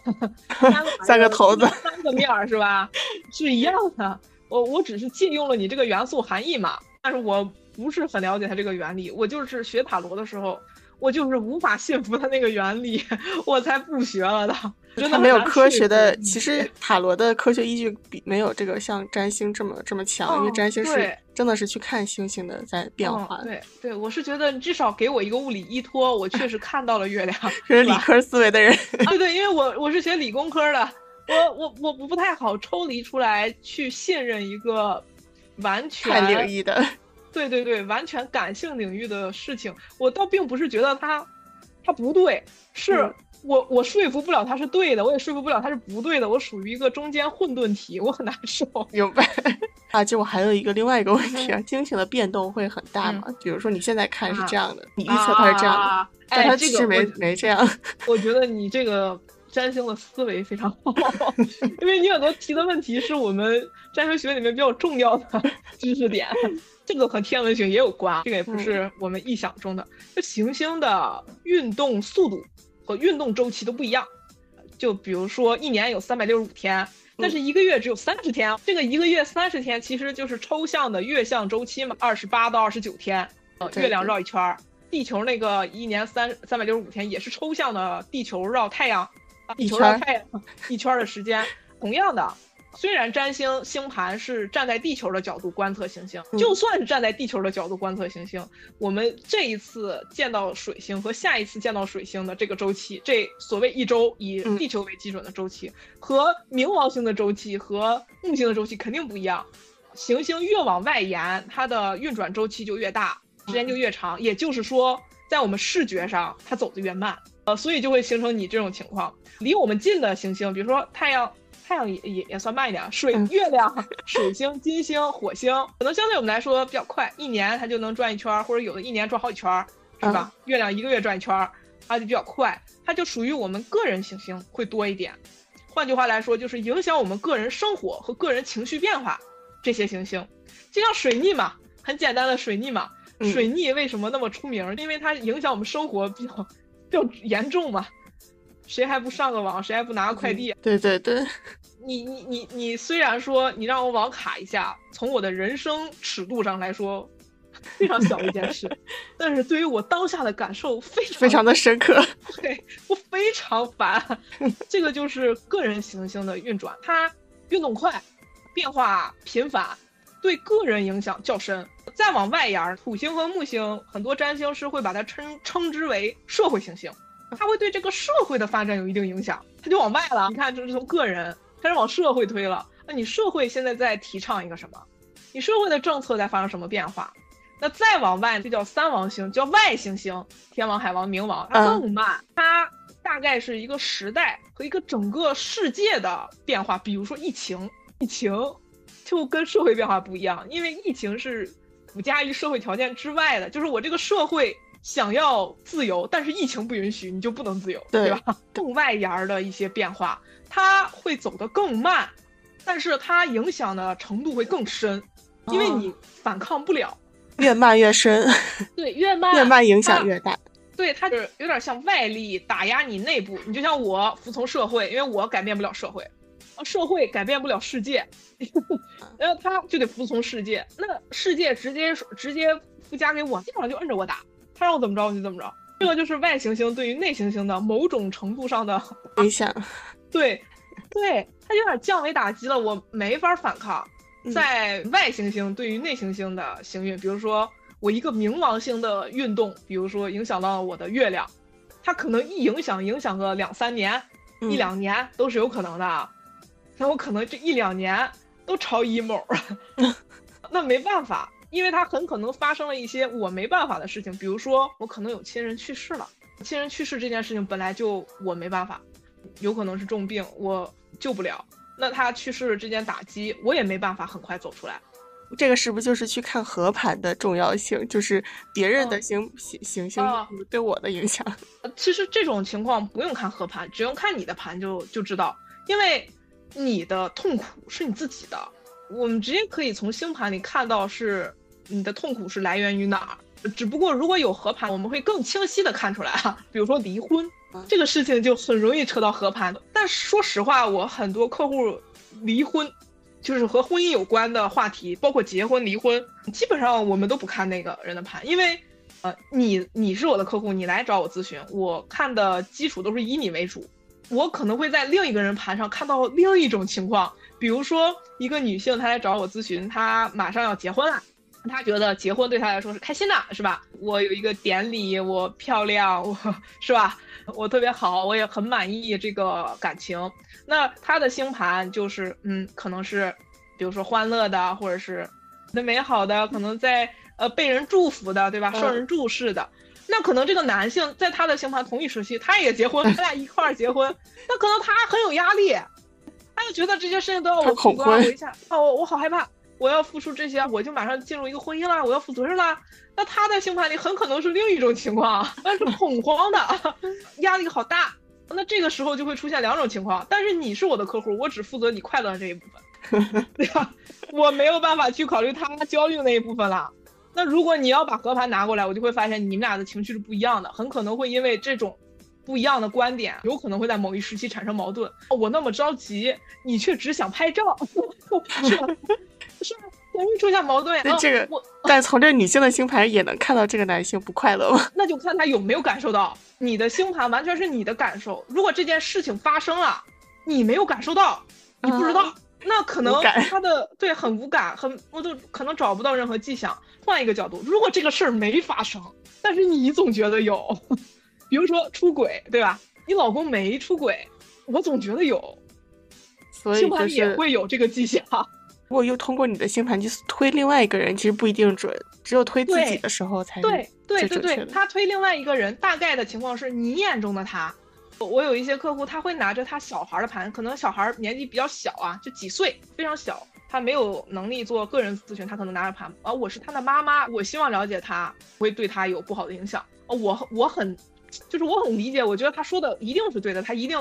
<laughs> 三个头子，三个面儿是吧？是一样的。我我只是借用了你这个元素含义嘛，但是我不是很了解它这个原理。我就是学塔罗的时候。我就是无法信服它那个原理，我才不学了的。<laughs> 真的没有科学的，其实塔罗的科学依据比没有这个像占星这么这么强，因为占星是真的是去看星星的在变化。对对，我是觉得至少给我一个物理依托，我确实看到了月亮。<laughs> 这是理科思维的人。对对，因为我我是学理工科的，我我我我不太好抽离出来去信任一个完全领域的。对对对，完全感性领域的事情，我倒并不是觉得他，他不对，是我我说服不了他是对的，我也说服不了他是不对的，我属于一个中间混沌体，我很难受。明白 <laughs> 啊？就我还有一个另外一个问题啊，金星的变动会很大吗？比如说你现在看是这样的，你预测它是这样的，但它其实没没这样。<laughs> 我觉得你这个。占星的思维非常好，<laughs> 因为你很多提的问题是我们占星学里面比较重要的知识点，这个和天文学也有关，这个也不是我们臆想中的。就行星的运动速度和运动周期都不一样，就比如说一年有三百六十五天，但是一个月只有三十天，这个一个月三十天其实就是抽象的月相周期嘛，二十八到二十九天，呃，月亮绕一圈儿。地球那个一年三三百六十五天也是抽象的，地球绕太阳，地球绕太阳一圈的时间。同样的，虽然占星星盘是站在地球的角度观测行星，就算是站在地球的角度观测行星，我们这一次见到水星和下一次见到水星的这个周期，这所谓一周以地球为基准的周期，和冥王星的周期和木星的周期肯定不一样。行星越往外延，它的运转周期就越大。时间就越长，也就是说，在我们视觉上它走得越慢，呃，所以就会形成你这种情况。离我们近的行星，比如说太阳，太阳也也也算慢一点。水、月亮、水星、金星、火星，可能相对我们来说比较快，一年它就能转一圈，或者有的一年转好几圈，是吧？月亮一个月转一圈，它就比较快，它就属于我们个人行星会多一点。换句话来说，就是影响我们个人生活和个人情绪变化这些行星，就像水逆嘛，很简单的水逆嘛。水逆为什么那么出名？因为它影响我们生活比较比较严重嘛。谁还不上个网？谁还不拿个快递？对对对。你你你你，虽然说你让我网卡一下，从我的人生尺度上来说，非常小一件事，<laughs> 但是对于我当下的感受非常非常的深刻。<laughs> 对我非常烦。<laughs> 这个就是个人行星的运转，它运动快，变化频繁，对个人影响较深。再往外延，土星和木星，很多占星师会把它称称之为社会行星，它会对这个社会的发展有一定影响，它就往外了。你看，就是从个人开始往社会推了。那你社会现在在提倡一个什么？你社会的政策在发生什么变化？那再往外，这叫三王星，叫外行星，天王、海王、冥王，它更慢，它大概是一个时代和一个整个世界的变化。比如说疫情，疫情就跟社会变化不一样，因为疫情是。附加于社会条件之外的，就是我这个社会想要自由，但是疫情不允许，你就不能自由，对。吧？<laughs> 更外延的一些变化，它会走得更慢，但是它影响的程度会更深，因为你反抗不了，越慢越深，<laughs> 对，越慢越慢影响越大，对，它就是有点像外力打压你内部，你就像我服从社会，因为我改变不了社会。社会改变不了世界，<laughs> 然后他就得服从世界。那世界直接直接附加给我，基本上就摁着我打，他让我怎么着我就怎么着。这个就是外行星对于内行星的某种程度上的影响。<laughs> 对，对，他有点降维打击了，我没法反抗。在外行星对于内行星的行运，比如说我一个冥王星的运动，比如说影响到我的月亮，它可能一影响影响个两三年、一两年都是有可能的。那我可能这一两年都超 emo，<laughs> 那没办法，因为它很可能发生了一些我没办法的事情，比如说我可能有亲人去世了，亲人去世这件事情本来就我没办法，有可能是重病，我救不了，那他去世这件打击我也没办法很快走出来，这个是不是就是去看合盘的重要性？就是别人的行行行星对我的影响？其实这种情况不用看合盘，只用看你的盘就就知道，因为。你的痛苦是你自己的，我们直接可以从星盘里看到是你的痛苦是来源于哪儿。只不过如果有合盘，我们会更清晰的看出来啊。比如说离婚这个事情就很容易扯到合盘。但说实话，我很多客户离婚，就是和婚姻有关的话题，包括结婚、离婚，基本上我们都不看那个人的盘，因为呃，你你是我的客户，你来找我咨询，我看的基础都是以你为主。我可能会在另一个人盘上看到另一种情况，比如说一个女性她来找我咨询，她马上要结婚了，她觉得结婚对她来说是开心的，是吧？我有一个典礼，我漂亮，我是吧？我特别好，我也很满意这个感情。那她的星盘就是，嗯，可能是，比如说欢乐的，或者是那美好的，可能在呃被人祝福的，对吧？受人注视的。那可能这个男性在他的星盘同一时期，他也结婚，<laughs> 他俩一块儿结婚，那可能他很有压力，他就觉得这些事情都要我去管一下，啊，我我好害怕，我要付出这些，我就马上进入一个婚姻啦，我要负责任啦。那他在星盘里很可能是另一种情况，那是恐慌的，压力好大。那这个时候就会出现两种情况，但是你是我的客户，我只负责你快乐的这一部分，<laughs> 对吧？我没有办法去考虑他焦虑的那一部分了。那如果你要把和盘拿过来，我就会发现你们俩的情绪是不一样的，很可能会因为这种不一样的观点，有可能会在某一时期产生矛盾。我那么着急，你却只想拍照，<laughs> 是吧？是吧？容易出现矛盾。那这个，但从这女性的星盘也能看到这个男性不快乐吗？<laughs> 那就看他有没有感受到。你的星盘完全是你的感受。如果这件事情发生了，你没有感受到，你不知道。那可能他的对很无感，很我都可能找不到任何迹象。换一个角度，如果这个事儿没发生，但是你总觉得有，比如说出轨，对吧？你老公没出轨，我总觉得有，星盘也会有这个迹象。如果又通过你的星盘去推另外一个人，其实不一定准，只有推自己的时候才对对对对。他推另外一个人，大概的情况是你眼中的他。我有一些客户，他会拿着他小孩的盘，可能小孩年纪比较小啊，就几岁，非常小，他没有能力做个人咨询，他可能拿着盘啊，我是他的妈妈，我希望了解他，不会对他有不好的影响啊，我我很，就是我很理解，我觉得他说的一定是对的，他一定，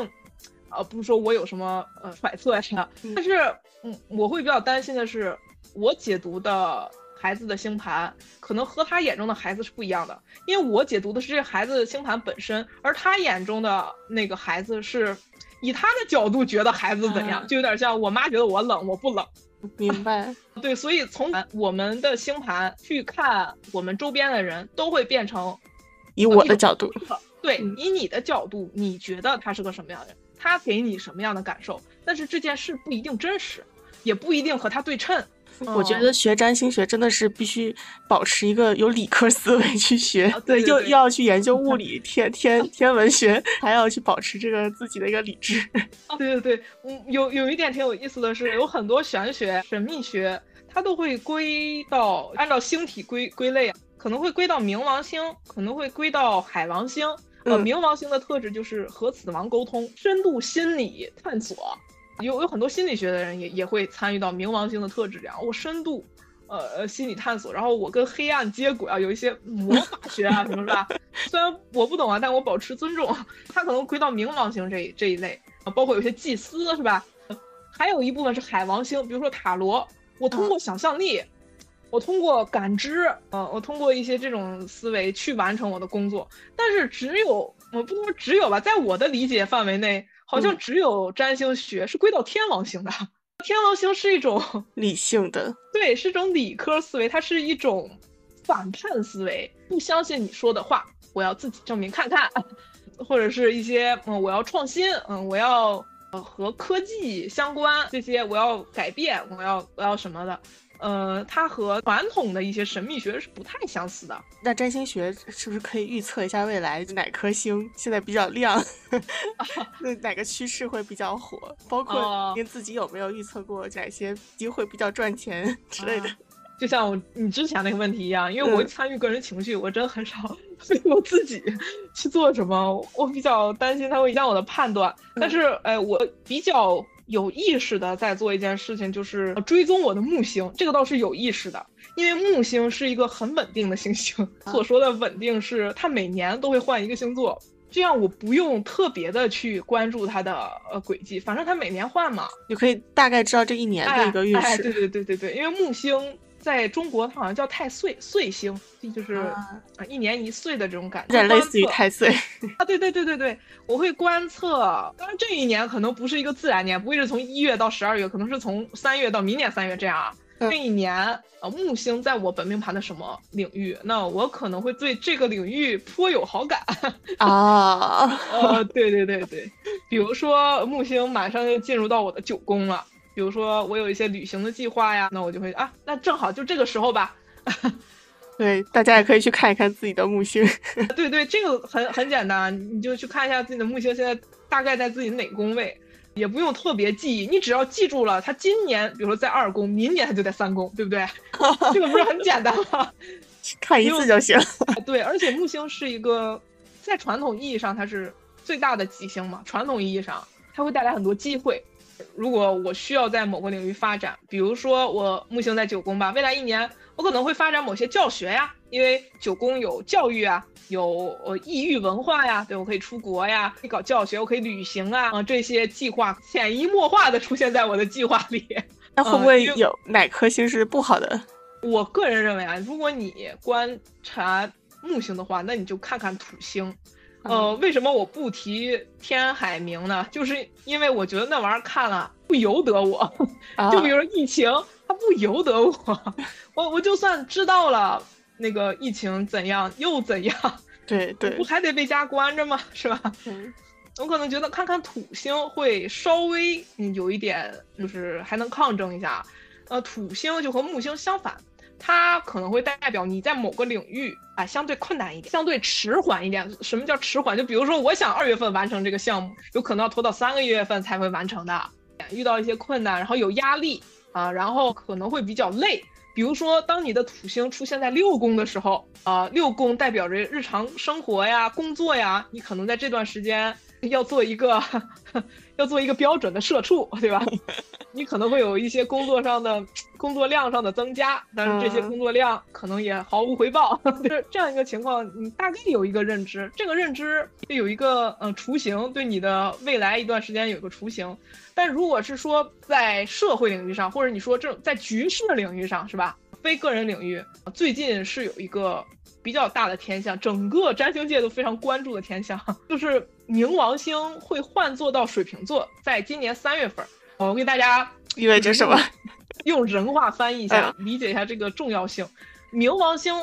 呃，不是说我有什么呃揣测呀，但是嗯，我会比较担心的是，我解读的。孩子的星盘可能和他眼中的孩子是不一样的，因为我解读的是这孩子的星盘本身，而他眼中的那个孩子是以他的角度觉得孩子怎样，就有点像我妈觉得我冷，我不冷。明白。<laughs> 对，所以从我们的星盘去看我们周边的人，都会变成以我的角度。对，以你的角度，你觉得他是个什么样的人？他给你什么样的感受？但是这件事不一定真实，也不一定和他对称。我觉得学占星学真的是必须保持一个有理科思维去学，对，又又要去研究物 <laughs> 理、天天天文学，还要去保持这个自己的一个理智。对对对，嗯，有有一点挺有意思的是，有很多玄学、神秘学，它都会归到按照星体归归类，可能会归到冥王星，可能会归到海王星。呃，冥王星的特质就是和死亡沟通、深度心理探索。有有很多心理学的人也也会参与到冥王星的特质这样，我深度，呃呃心理探索，然后我跟黑暗接轨啊，有一些魔法学啊什么是吧？<laughs> 虽然我不懂啊，但我保持尊重。他可能归到冥王星这这一类啊，包括有些祭司是吧？还有一部分是海王星，比如说塔罗，我通过想象力，我通过感知，呃，我通过一些这种思维去完成我的工作。但是只有我不能说只有吧，在我的理解范围内。好像只有占星学是归到天王星的，天王星是一种 <laughs> 理性的，对，是一种理科思维，它是一种反叛思维，不相信你说的话，我要自己证明看看，<laughs> 或者是一些嗯，我要创新，嗯，我要呃和科技相关这些，我要改变，我要我要什么的。呃，它和传统的一些神秘学是不太相似的。那占星学是不是可以预测一下未来哪颗星现在比较亮？<laughs> 那哪个趋势会比较火？包括您自己有没有预测过哪些机会比较赚钱之类的？<laughs> 就像我你之前那个问题一样，因为我参与个人情绪，我真的很少为我自己去做什么。我比较担心它会影响我的判断。但是，哎，我比较。有意识的在做一件事情，就是追踪我的木星，这个倒是有意识的，因为木星是一个很稳定的行星。所说的稳定是它每年都会换一个星座，这样我不用特别的去关注它的呃轨迹，反正它每年换嘛，你可以大概知道这一年的一个运势。对对对对对，因为木星。在中国，它好像叫太岁，岁星，就是啊一年一岁的这种感觉，有点类似于太岁啊。对对对对对，我会观测。当然这一年可能不是一个自然年，不会是从一月到十二月，可能是从三月到明年三月这样啊。这一年呃木星在我本命盘的什么领域？那我可能会对这个领域颇有好感啊。<laughs> 呃，对对对对，比如说木星马上就进入到我的九宫了。比如说我有一些旅行的计划呀，那我就会啊，那正好就这个时候吧。<laughs> 对，大家也可以去看一看自己的木星。<laughs> 对对，这个很很简单，你就去看一下自己的木星现在大概在自己哪宫位，也不用特别记忆，你只要记住了，它今年比如说在二宫，明年它就在三宫，对不对？<laughs> 这个不是很简单吗？看一次就行。对，而且木星是一个在传统意义上它是最大的吉星嘛，传统意义上它会带来很多机会。如果我需要在某个领域发展，比如说我木星在九宫吧，未来一年我可能会发展某些教学呀，因为九宫有教育啊，有呃异域文化呀，对我可以出国呀，可以搞教学，我可以旅行啊，啊这些计划潜移默化的出现在我的计划里。那会不会有哪颗星是不好的？我个人认为啊，如果你观察木星的话，那你就看看土星。呃，为什么我不提天海明呢？就是因为我觉得那玩意儿看了不由得我。<laughs> 就比如疫情，它不由得我。<laughs> 我我就算知道了那个疫情怎样又怎样，对 <laughs> 对，不还得被家关着吗？是吧？我可能觉得看看土星会稍微有一点，就是还能抗争一下。呃，土星就和木星相反。它可能会代表你在某个领域啊相对困难一点，相对迟缓一点。什么叫迟缓？就比如说，我想二月份完成这个项目，有可能要拖到三个月份才会完成的。遇到一些困难，然后有压力啊，然后可能会比较累。比如说，当你的土星出现在六宫的时候啊，六宫代表着日常生活呀、工作呀，你可能在这段时间要做一个。<laughs> 要做一个标准的社畜，对吧？<laughs> 你可能会有一些工作上的工作量上的增加，但是这些工作量可能也毫无回报。<laughs> 就是这样一个情况，你大概有一个认知，这个认知有一个呃雏形，对你的未来一段时间有个雏形。但如果是说在社会领域上，或者你说这种在局势领域上，是吧？非个人领域，最近是有一个。比较大的天象，整个占星界都非常关注的天象，就是冥王星会换座到水瓶座，在今年三月份。我给大家意味着什么？用人话翻译一下，理解一下这个重要性。冥王星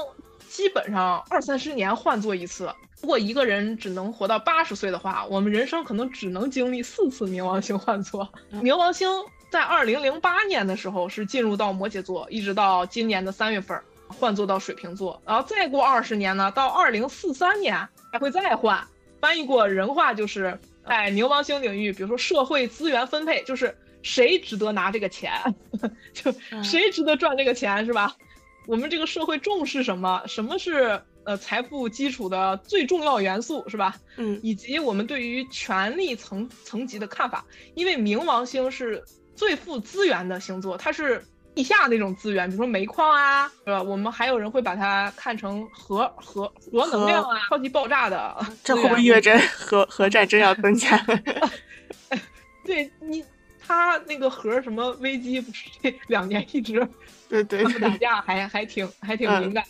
基本上二三十年换座一次。如果一个人只能活到八十岁的话，我们人生可能只能经历四次冥王星换座。冥王星在二零零八年的时候是进入到摩羯座，一直到今年的三月份。换座到水瓶座，然后再过二十年呢，到二零四三年还会再换。翻译过人话就是在冥王星领域，比如说社会资源分配，就是谁值得拿这个钱，<laughs> 就谁值得赚这个钱，是吧？我们这个社会重视什么？什么是呃财富基础的最重要元素，是吧？嗯，以及我们对于权力层层级的看法，因为冥王星是最富资源的星座，它是。地下那种资源，比如说煤矿啊，是吧？我们还有人会把它看成核核核能量啊，超级爆炸的。这会不会意味着核核战争要增加？<laughs> 对你，他那个核什么危机不是这两年一直对对打 <laughs> 架，还还挺还挺敏感。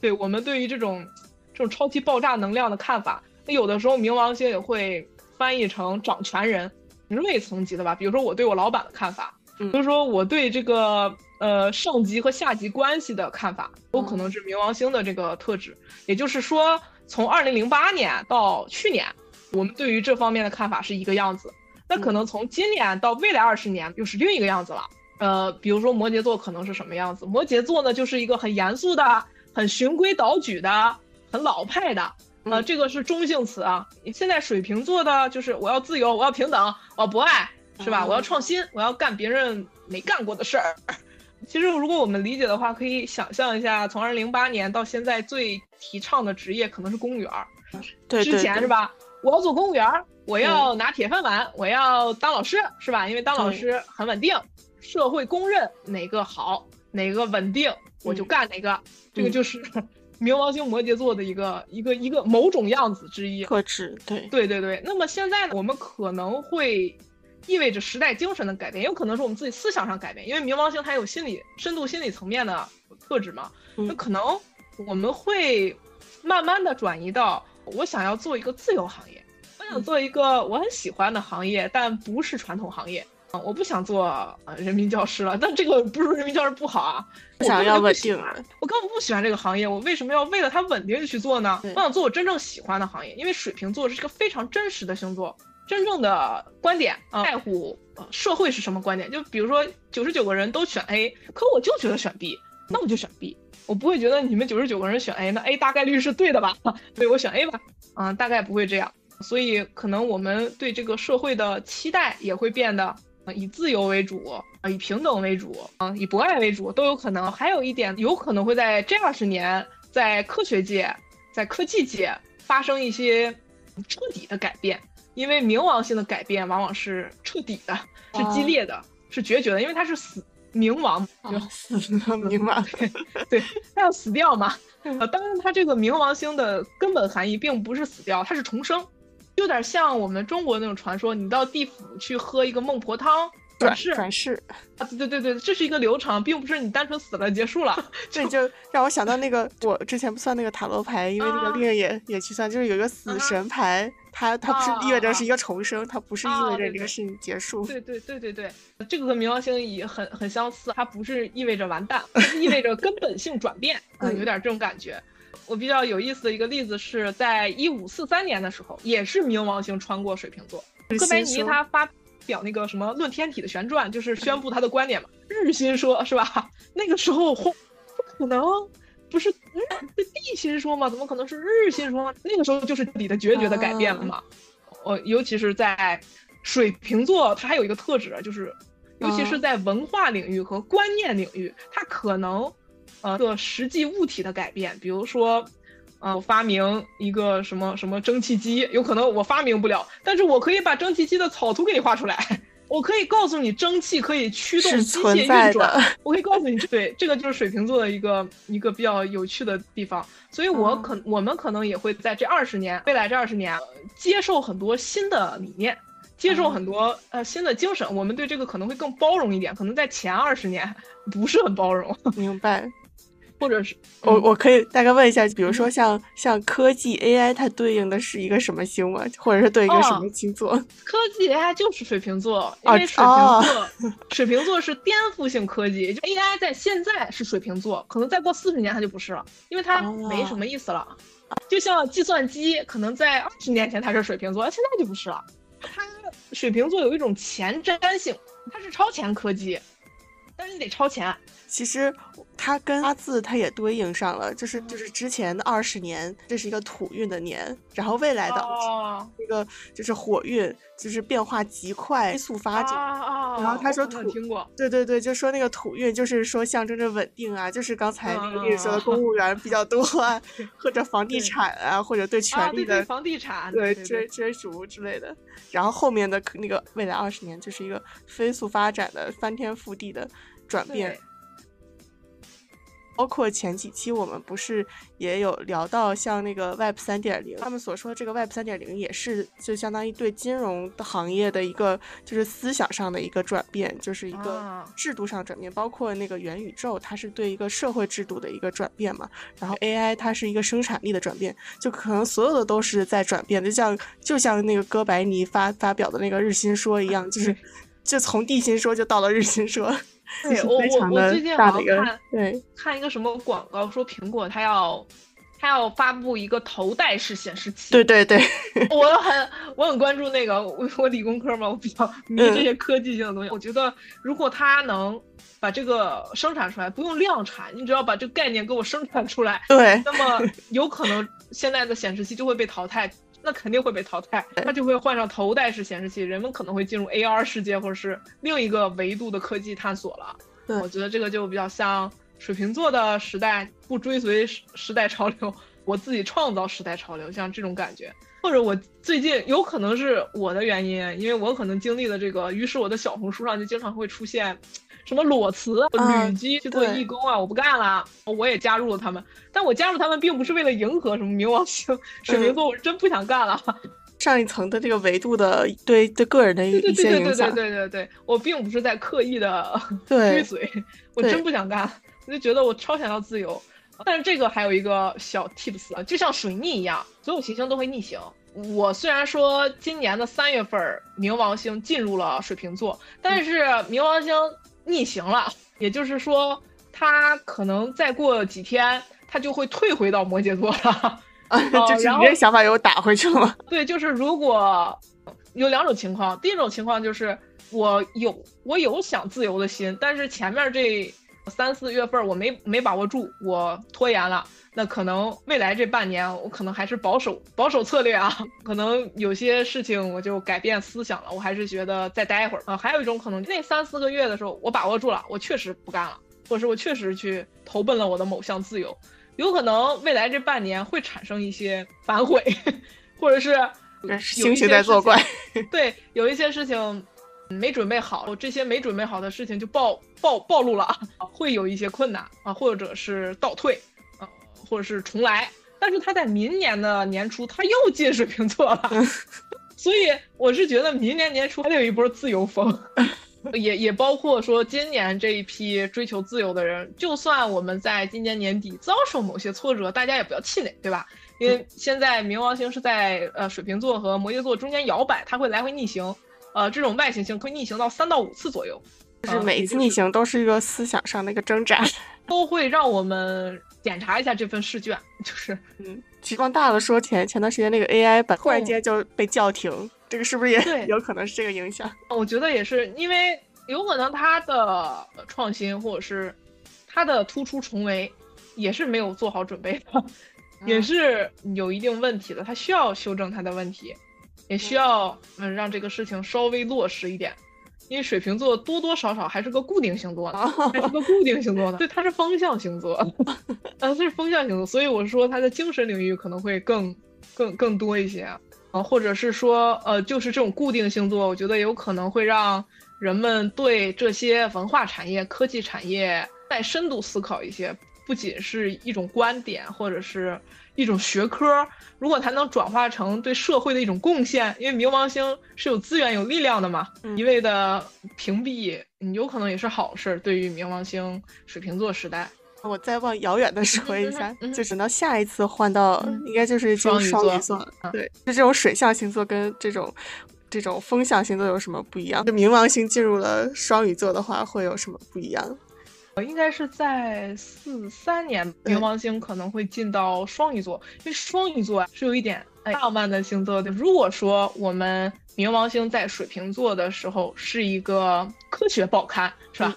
对我们对于这种这种超级爆炸能量的看法，那有的时候冥王星也会翻译成掌权人、职位层级的吧？比如说我对我老板的看法，比如说我对这个。呃，上级和下级关系的看法，都可能是冥王星的这个特质。也就是说，从二零零八年到去年，我们对于这方面的看法是一个样子。那可能从今年到未来二十年，又是另一个样子了。呃，比如说摩羯座可能是什么样子？摩羯座呢，就是一个很严肃的、很循规蹈矩的、很老派的。呃，这个是中性词啊。现在水瓶座的就是我要自由，我要平等，我要博爱，是吧？我要创新，我要干别人没干过的事儿。其实，如果我们理解的话，可以想象一下，从二零零八年到现在，最提倡的职业可能是公务员儿。对，之前是吧？我要做公务员儿，我要拿铁饭碗，我要当老师，是吧？因为当老师很稳定，社会公认哪个好，哪个稳定，我就干哪个。这个就是 <laughs> 冥王星摩羯座的一个一个一个某种样子之一特质。对，对对对。那么现在我们可能会。意味着时代精神的改变，也有可能是我们自己思想上改变，因为冥王星它有心理深度、心理层面的特质嘛。那可能我们会慢慢的转移到我想要做一个自由行业，我想做一个我很喜欢的行业，但不是传统行业啊。我不想做呃人民教师了，但这个不是说人民教师不好啊。我想要稳定啊，我根本不喜欢这个行业，我为什么要为了它稳定去做呢？我想做我真正喜欢的行业，因为水瓶座是一个非常真实的星座。真正的观点啊，在乎社会是什么观点？就比如说九十九个人都选 A，可我就觉得选 B，那我就选 B。我不会觉得你们九十九个人选 A，那 A 大概率是对的吧？<laughs> 所以我选 A 吧。啊，大概不会这样。所以可能我们对这个社会的期待也会变得啊，以自由为主啊，以平等为主啊，以博爱为主都有可能。还有一点，有可能会在这二十年，在科学界、在科技界发生一些彻底的改变。因为冥王星的改变往往是彻底的，是激烈的，是决绝的，因为它是死冥王，就死 <laughs> 冥王，对对，他要死掉嘛。<laughs> 呃，当然，他这个冥王星的根本含义并不是死掉，它是重生，有点像我们中国那种传说，你到地府去喝一个孟婆汤。转世，转世啊！对对对对，这是一个流程，并不是你单纯死了结束了。<laughs> 这就让我想到那个，我之前不算那个塔罗牌，因为那个猎人也也去算，就是有一个死神牌，它它不是意味着是一个重生，它不是意味着这个事情结束。对对对对对，这个和冥王星也很很相似，它不是意味着完蛋，意味着根本性转变，<laughs> 嗯，有点这种感觉。我比较有意思的一个例子是在一五四三年的时候，也是冥王星穿过水瓶座，哥白尼他发。表那个什么论天体的旋转，就是宣布他的观点嘛。日心说，是吧？<laughs> 那个时候，不可能，不是日是地心说吗？怎么可能是日心说？那个时候就是你的决绝的改变了嘛。我尤其是在水瓶座，它还有一个特质，就是尤其是在文化领域和观念领域，它可能呃个实际物体的改变，比如说。啊，我发明一个什么什么蒸汽机，有可能我发明不了，但是我可以把蒸汽机的草图给你画出来。我可以告诉你，蒸汽可以驱动机械运转。我可以告诉你，对，这个就是水瓶座的一个一个比较有趣的地方。所以，我可我们可能也会在这二十年，未来这二十年，接受很多新的理念，接受很多呃新的精神。我们对这个可能会更包容一点，可能在前二十年 <laughs> 不是很包容。<laughs> 明白。或者是我我可以大概问一下，比如说像像科技 AI，它对应的是一个什么星吗？或者是对应一个什么星座？科技 AI 就是水瓶座，因为水瓶座水瓶座是颠覆性科技，就 AI 在现在是水瓶座，可能再过四十年它就不是了，因为它没什么意思了。就像计算机，可能在二十年前它是水瓶座，现在就不是了。它水瓶座有一种前瞻性，它是超前科技，但是你得超前。其实它跟八字它也对应上了，就是就是之前的二十年，这是一个土运的年，然后未来的这个就是火运，就是变化极快，飞速发展。然后他说土，听过对对对，就说那个土运就是说象征着稳定啊，就是刚才那个例子说的公务员比较多啊，<laughs> 或者房地产啊，或者对权力的房地产对追追逐之类的。然后后面的那个未来二十年就是一个飞速发展的翻天覆地的转变。包括前几期我们不是也有聊到，像那个 Web 三点零，他们所说的这个 Web 三点零也是就相当于对金融行业的一个就是思想上的一个转变，就是一个制度上转变。包括那个元宇宙，它是对一个社会制度的一个转变嘛。然后 AI 它是一个生产力的转变，就可能所有的都是在转变。就像就像那个哥白尼发发表的那个日心说一样，就是 <laughs> 就从地心说就到了日心说。对我我我最近好像看对看一个什么广告，说苹果它要它要发布一个头戴式显示器。对对对，我很我很关注那个，我我理工科嘛，我比较 <laughs> 迷这些科技性的东西。我觉得如果它能把这个生产出来，不用量产，你只要把这个概念给我生产出来，对，那么有可能现在的显示器就会被淘汰。那肯定会被淘汰，它就会换上头戴式显示器，人们可能会进入 AR 世界或者是另一个维度的科技探索了。我觉得这个就比较像水瓶座的时代，不追随时代潮流，我自己创造时代潮流，像这种感觉。或者我最近有可能是我的原因，因为我可能经历了这个，于是我的小红书上就经常会出现。什么裸辞、旅居去做义工啊！我不干了，我也加入了他们。但我加入他们并不是为了迎合什么冥王星、水瓶座，我是真不想干了。<laughs> 上一层的这个维度的对对个人的一些影响，对对对对对对对，我并不是在刻意的 <laughs> 追随，我真不想干，我就觉得我超想要自由。但是这个还有一个小 tips，啊就像水逆一样，所有行星都会逆行。我虽然说今年的三月份冥王星进入了水瓶座，但是冥王星。逆行了，也就是说，他可能再过几天，他就会退回到摩羯座了。<laughs> 啊，就是你这想法又打回去了吗？<laughs> 对，就是如果有两种情况，第一种情况就是我有我有想自由的心，但是前面这三四月份我没没把握住，我拖延了。那可能未来这半年，我可能还是保守保守策略啊，可能有些事情我就改变思想了，我还是觉得再待一会儿啊。还有一种可能，那三四个月的时候，我把握住了，我确实不干了，或者是我确实去投奔了我的某项自由，有可能未来这半年会产生一些反悔，<laughs> 或者是星星在作怪。对，有一些事情没准备好，这些没准备好的事情就暴暴暴露了啊，<laughs> 会有一些困难啊，或者是倒退啊，或者是重来。但是他在明年的年初他又进水瓶座了，<laughs> 所以我是觉得明年年初还得有一波自由风，<laughs> 也也包括说今年这一批追求自由的人，就算我们在今年年底遭受某些挫折，大家也不要气馁，对吧？因为现在冥王星是在呃水瓶座和摩羯座中间摇摆，它会来回逆行，呃，这种外行星会逆行到三到五次左右，就是每一次逆行都是一个思想上的一个挣扎，<laughs> 都会让我们检查一下这份试卷，就是嗯，期望大的说前前段时间那个 AI 版突然间就被叫停，这个是不是也 <laughs> 有可能是这个影响？我觉得也是，因为有可能它的创新或者是它的突出重围也是没有做好准备的。<laughs> 也是有一定问题的，他需要修正他的问题，也需要嗯让这个事情稍微落实一点，因为水瓶座多多少少还是个固定星座的，还是个固定星座的，<laughs> 对，它是风象星座，<laughs> 呃，它是风象星座，所以我说它的精神领域可能会更更更多一些啊，或者是说呃就是这种固定星座，我觉得有可能会让人们对这些文化产业、科技产业再深度思考一些。不仅是一种观点，或者是一种学科，如果它能转化成对社会的一种贡献，因为冥王星是有资源、有力量的嘛，一味的屏蔽，你有可能也是好事。对于冥王星水瓶座时代，我再往遥远的说一下，就等到下一次换到，应该就是双鱼座。对，就这种水象星座跟这种这种风象星座有什么不一样？就冥王星进入了双鱼座的话，会有什么不一样？应该是在四三年，冥王星可能会进到双鱼座，因为双鱼座啊是有一点浪漫的星座的。如果说我们冥王星在水瓶座的时候是一个科学报刊，是吧？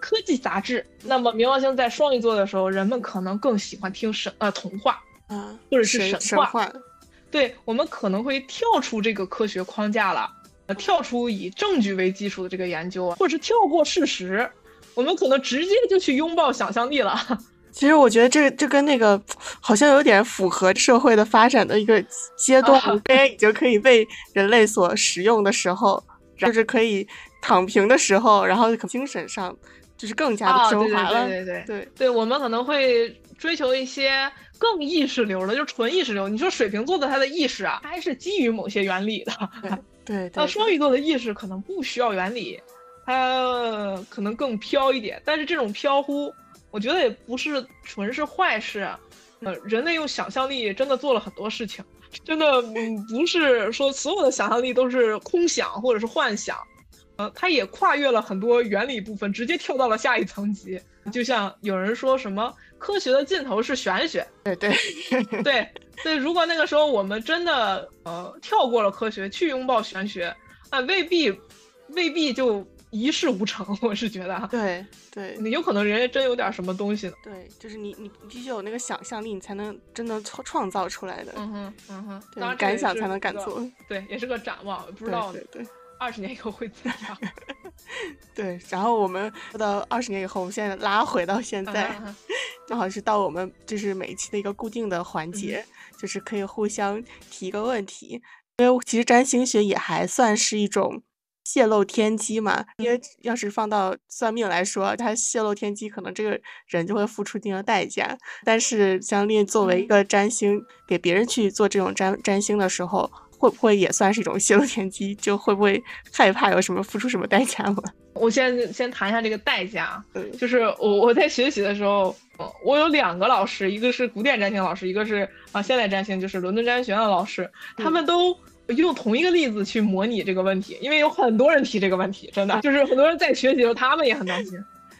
科技杂志，那么冥王星在双鱼座的时候，人们可能更喜欢听神呃童话啊，或者是神话。对我们可能会跳出这个科学框架了，呃，跳出以证据为基础的这个研究啊，或者是跳过事实。我们可能直接就去拥抱想象力了。<laughs> 其实我觉得这这跟那个好像有点符合社会的发展的一个阶段。AI 已经可以被人类所使用的时候，就是可以躺平的时候，然后精神上就是更加的升华了。对对对对对，我们可能会追求一些更意识流的，就纯意识流。你说水瓶座的他的意识啊，还是基于某些原理的。对 <laughs> 对。那双鱼座的意识可能不需要原理。它可能更飘一点，但是这种飘忽，我觉得也不是纯是坏事。呃，人类用想象力真的做了很多事情，真的嗯不是说所有的想象力都是空想或者是幻想。呃，它也跨越了很多原理部分，直接跳到了下一层级。就像有人说什么科学的尽头是玄学，对对对对。如果那个时候我们真的呃跳过了科学去拥抱玄学，啊，未必未必就。一事无成，<laughs> 我是觉得，对对，你有可能人家真有点什么东西呢。对，就是你你必须有那个想象力，你才能真的创创造出来的。嗯哼嗯哼，当然，敢想才能敢做。对，也是个展望，不知道对对，二十年以后会怎样。<laughs> 对，然后我们到二十年以后，我们现在拉回到现在，正好是到我们就是每一期的一个固定的环节，就是可以互相提一个问题，因为其实占星学也还算是一种。泄露天机嘛，因为要是放到算命来说，他泄露天机，可能这个人就会付出一定的代价。但是，像令作为一个占星，给别人去做这种占占星的时候，会不会也算是一种泄露天机？就会不会害怕有什么付出什么代价吗？我先先谈一下这个代价，就是我我在学习的时候，我有两个老师，一个是古典占星老师，一个是啊现代占星，就是伦敦占星学院的老师，他们都。用同一个例子去模拟这个问题，因为有很多人提这个问题，真的就是很多人在学习的时候，他们也很担心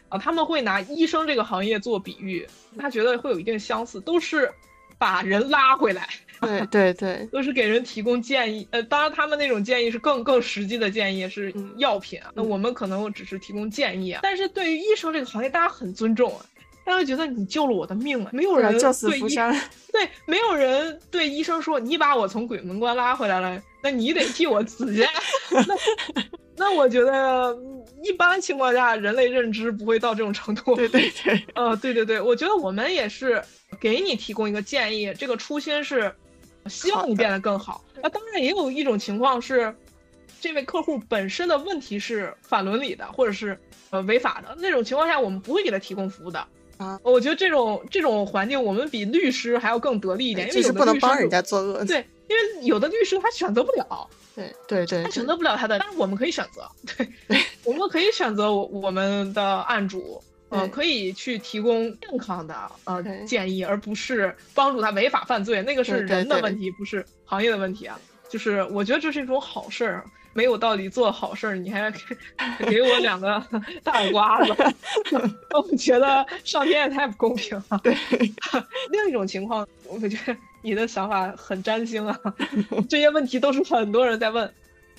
啊。他们会拿医生这个行业做比喻，他觉得会有一定相似，都是把人拉回来，对对对，都是给人提供建议。呃，当然他们那种建议是更更实际的建议，是药品啊。那我们可能只是提供建议啊。但是对于医生这个行业，大家很尊重啊。大家觉得你救了我的命了！没有人对医对，没有人对医生说你把我从鬼门关拉回来了，那你得替我死去。那 <laughs> 那我觉得一般情况下人类认知不会到这种程度。对对对，呃，对对对，我觉得我们也是给你提供一个建议，这个初心是希望你变得更好。那当然也有一种情况是，这位客户本身的问题是反伦理的，或者是呃违法的那种情况下，我们不会给他提供服务的啊。我觉得这种这种环境，我们比律师还要更得力一点，因为是不能帮人家作恶。对，因为有的律师他选择不了。对对对，他选择不了他的，但是我们可以选择。对，<laughs> 我们可以选择我我们的案主，呃，可以去提供健康的呃建议，而不是帮助他违法犯罪。那个是人的问题，不是行业的问题啊。就是我觉得这是一种好事儿，没有道理做好事儿，你还给 <laughs> 我两个大耳刮子，<laughs> 我觉得上天也太不公平了。对，另一种情况，我觉得。你的想法很占星啊，<laughs> 这些问题都是很多人在问。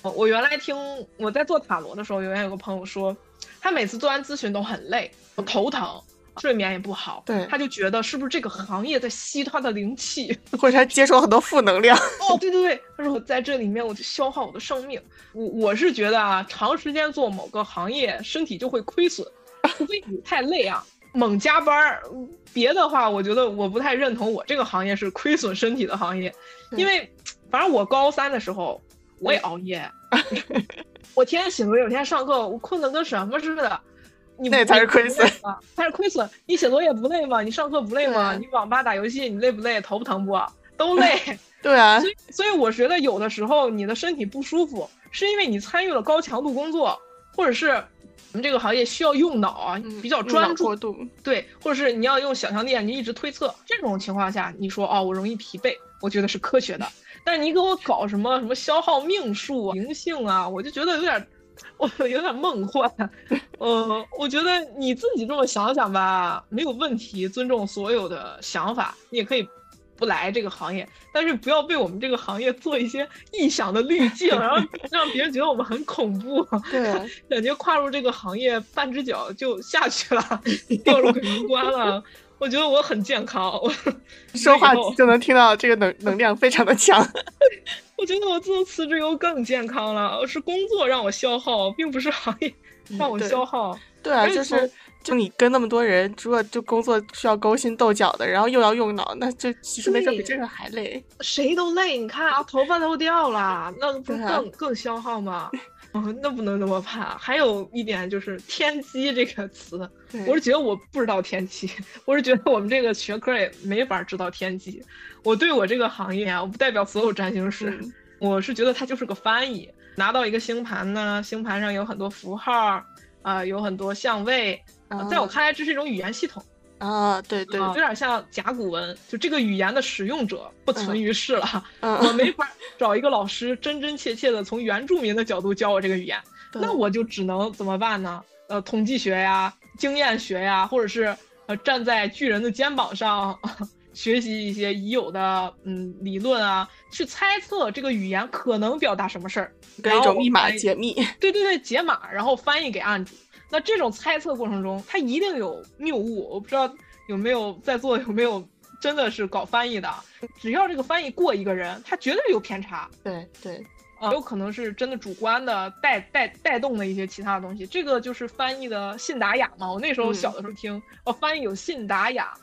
我原来听我在做塔罗的时候，原来有个朋友说，他每次做完咨询都很累，头疼，睡眠也不好。对，他就觉得是不是这个行业在吸他的灵气，<laughs> 或者他接受很多负能量。哦，对对对，他说我在这里面我就消耗我的生命。我我是觉得啊，长时间做某个行业，身体就会亏损，除非你太累啊。猛加班儿，别的话，我觉得我不太认同我这个行业是亏损身体的行业，因为反正我高三的时候我也熬夜，<laughs> 我天天写作业，我天天上课，我困得跟什么似的。那才是亏损啊，才是亏损。你写作业不累吗？你上课不累吗？你网吧打游戏你累不累？头不疼不？都累。<laughs> 对啊。所以，所以我觉得有的时候你的身体不舒服，是因为你参与了高强度工作，或者是。我们这个行业需要用脑啊，比较专注，对，或者是你要用想象力，你一直推测。这种情况下，你说哦，我容易疲惫，我觉得是科学的。但是你给我搞什么什么消耗命数、灵性啊，我就觉得有点，<laughs> 我有点梦幻。呃，我觉得你自己这么想想吧，没有问题，尊重所有的想法，你也可以。不来这个行业，但是不要被我们这个行业做一些臆想的滤镜，然后让别人觉得我们很恐怖。对，<laughs> 感觉跨入这个行业半只脚就下去了，<laughs> 掉入鬼门关了。我觉得我很健康，我 <laughs> 说话就能听到这个能 <laughs> 能量非常的强。<laughs> 我觉得我自从辞职以后更健康了，是工作让我消耗，并不是行业让我消耗。对啊，就是。就你跟那么多人，如果就工作需要勾心斗角的，然后又要用脑，那这其实没事比这个还累。谁都累，你看啊，头发都掉了，那不更更消耗吗？哦，那不能那么怕。还有一点就是“天机”这个词，我是觉得我不知道天机，<laughs> 我是觉得我们这个学科也没法知道天机。我对我这个行业啊，我不代表所有占星师，我是觉得它就是个翻译。拿到一个星盘呢，星盘上有很多符号啊，有很多相位。在我看来，这是一种语言系统啊，对对，有点像甲骨文，就这个语言的使用者不存于世了，我 <laughs> 没法找一个老师真真切切的从原住民的角度教我这个语言，那我就只能怎么办呢？呃，统计学呀，经验学呀，或者是呃站在巨人的肩膀上 <laughs> 学习一些已有的嗯理论啊，去猜测这个语言可能表达什么事儿，跟一种密码解密，对对对，解码，然后翻译给案主。那这种猜测过程中，它一定有谬误。我不知道有没有在座有没有真的是搞翻译的。只要这个翻译过一个人，他绝对有偏差。对对，啊，有可能是真的主观的带带带动的一些其他的东西。这个就是翻译的信达雅嘛。我那时候小的时候听，哦，翻译有信达雅。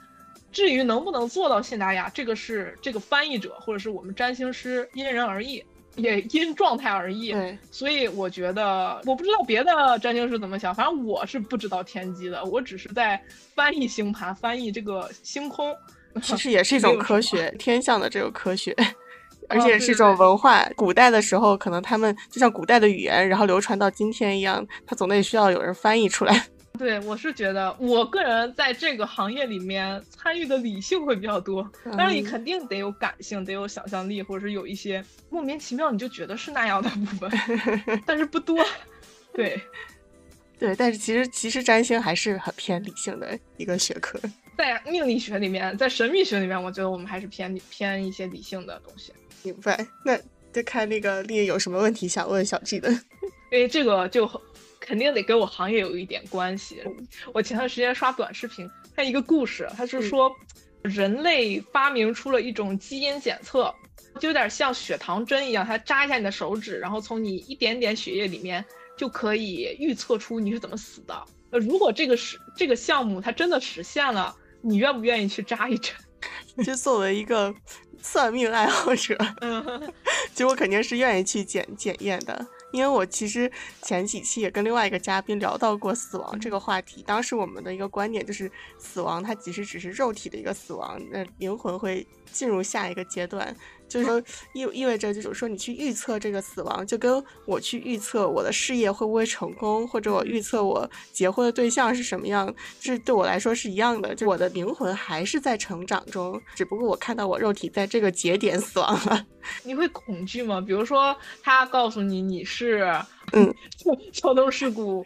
至于能不能做到信达雅，这个是这个翻译者或者是我们占星师因人而异。也因状态而异，对，所以我觉得我不知道别的占星师怎么想，反正我是不知道天机的，我只是在翻译星盘，翻译这个星空，其实也是一种科学，<laughs> 天象的这个科学，而且是一种文化。古代的时候，可能他们就像古代的语言，然后流传到今天一样，它总得需要有人翻译出来。对，我是觉得我个人在这个行业里面参与的理性会比较多，但是你肯定得有感性，得有想象力，或者是有一些莫名其妙你就觉得是那样的部分，<laughs> 但是不多。对，<laughs> 对，但是其实其实占星还是很偏理性的一个学科，在命理学里面，在神秘学里面，我觉得我们还是偏偏一些理性的东西。明白？那就看那个丽有什么问题想问小 G 的，因为这个就。肯定得跟我行业有一点关系。我前段时间刷短视频，看一个故事，他是说人类发明出了一种基因检测，就有点像血糖针一样，它扎一下你的手指，然后从你一点点血液里面就可以预测出你是怎么死的。呃，如果这个是这个项目它真的实现了，你愿不愿意去扎一针？<laughs> 就作为一个算命爱好者，<laughs> 其实我肯定是愿意去检检验的。因为我其实前几期也跟另外一个嘉宾聊到过死亡这个话题，当时我们的一个观点就是，死亡它其实只是肉体的一个死亡，那灵魂会进入下一个阶段。就是说，意意味着，就是说，你去预测这个死亡，就跟我去预测我的事业会不会成功，或者我预测我结婚的对象是什么样，这对我来说是一样的。就我的灵魂还是在成长中，只不过我看到我肉体在这个节点死亡了。<laughs> 你会恐惧吗？比如说，他告诉你你是嗯 <laughs> 交通事故。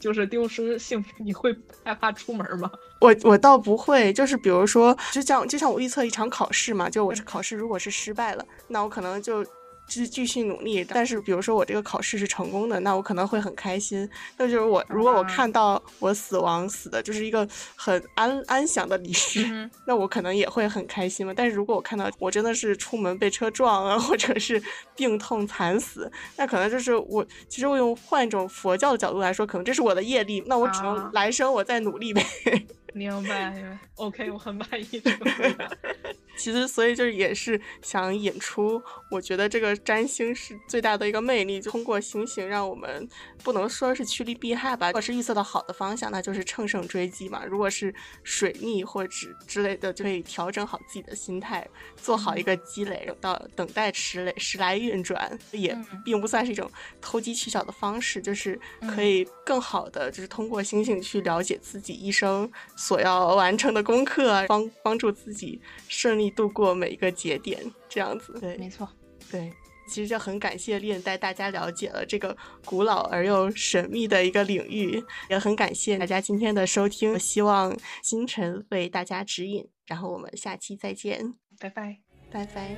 就是丢失性命，你会害怕出门吗？<laughs> 我我倒不会，就是比如说，就像就像我预测一场考试嘛，就我考试如果是失败了，那我可能就。继继续努力，但是比如说我这个考试是成功的，那我可能会很开心。那就是我如果我看到我死亡死的就是一个很安安详的离世，那我可能也会很开心嘛。但是如果我看到我真的是出门被车撞啊，或者是病痛惨死，那可能就是我其实我用换一种佛教的角度来说，可能这是我的业力，那我只能来生我再努力呗。明白，<laughs> OK，我很满意这个回答。<laughs> 其实，所以就是也是想引出，我觉得这个占星是最大的一个魅力，就通过星星让我们不能说是趋利避害吧。如果是预测到好的方向，那就是乘胜追击嘛。如果是水逆或者之类的，就可以调整好自己的心态，做好一个积累，到等待时来时来运转，也并不算是一种投机取巧的方式，就是可以更好的就是通过星星去了解自己一生所要完成的功课，帮帮助自己顺利。度过每一个节点，这样子，对，没错，对，其实就很感谢丽带大家了解了这个古老而又神秘的一个领域，也很感谢大家今天的收听，希望星辰为大家指引，然后我们下期再见，拜拜，拜拜。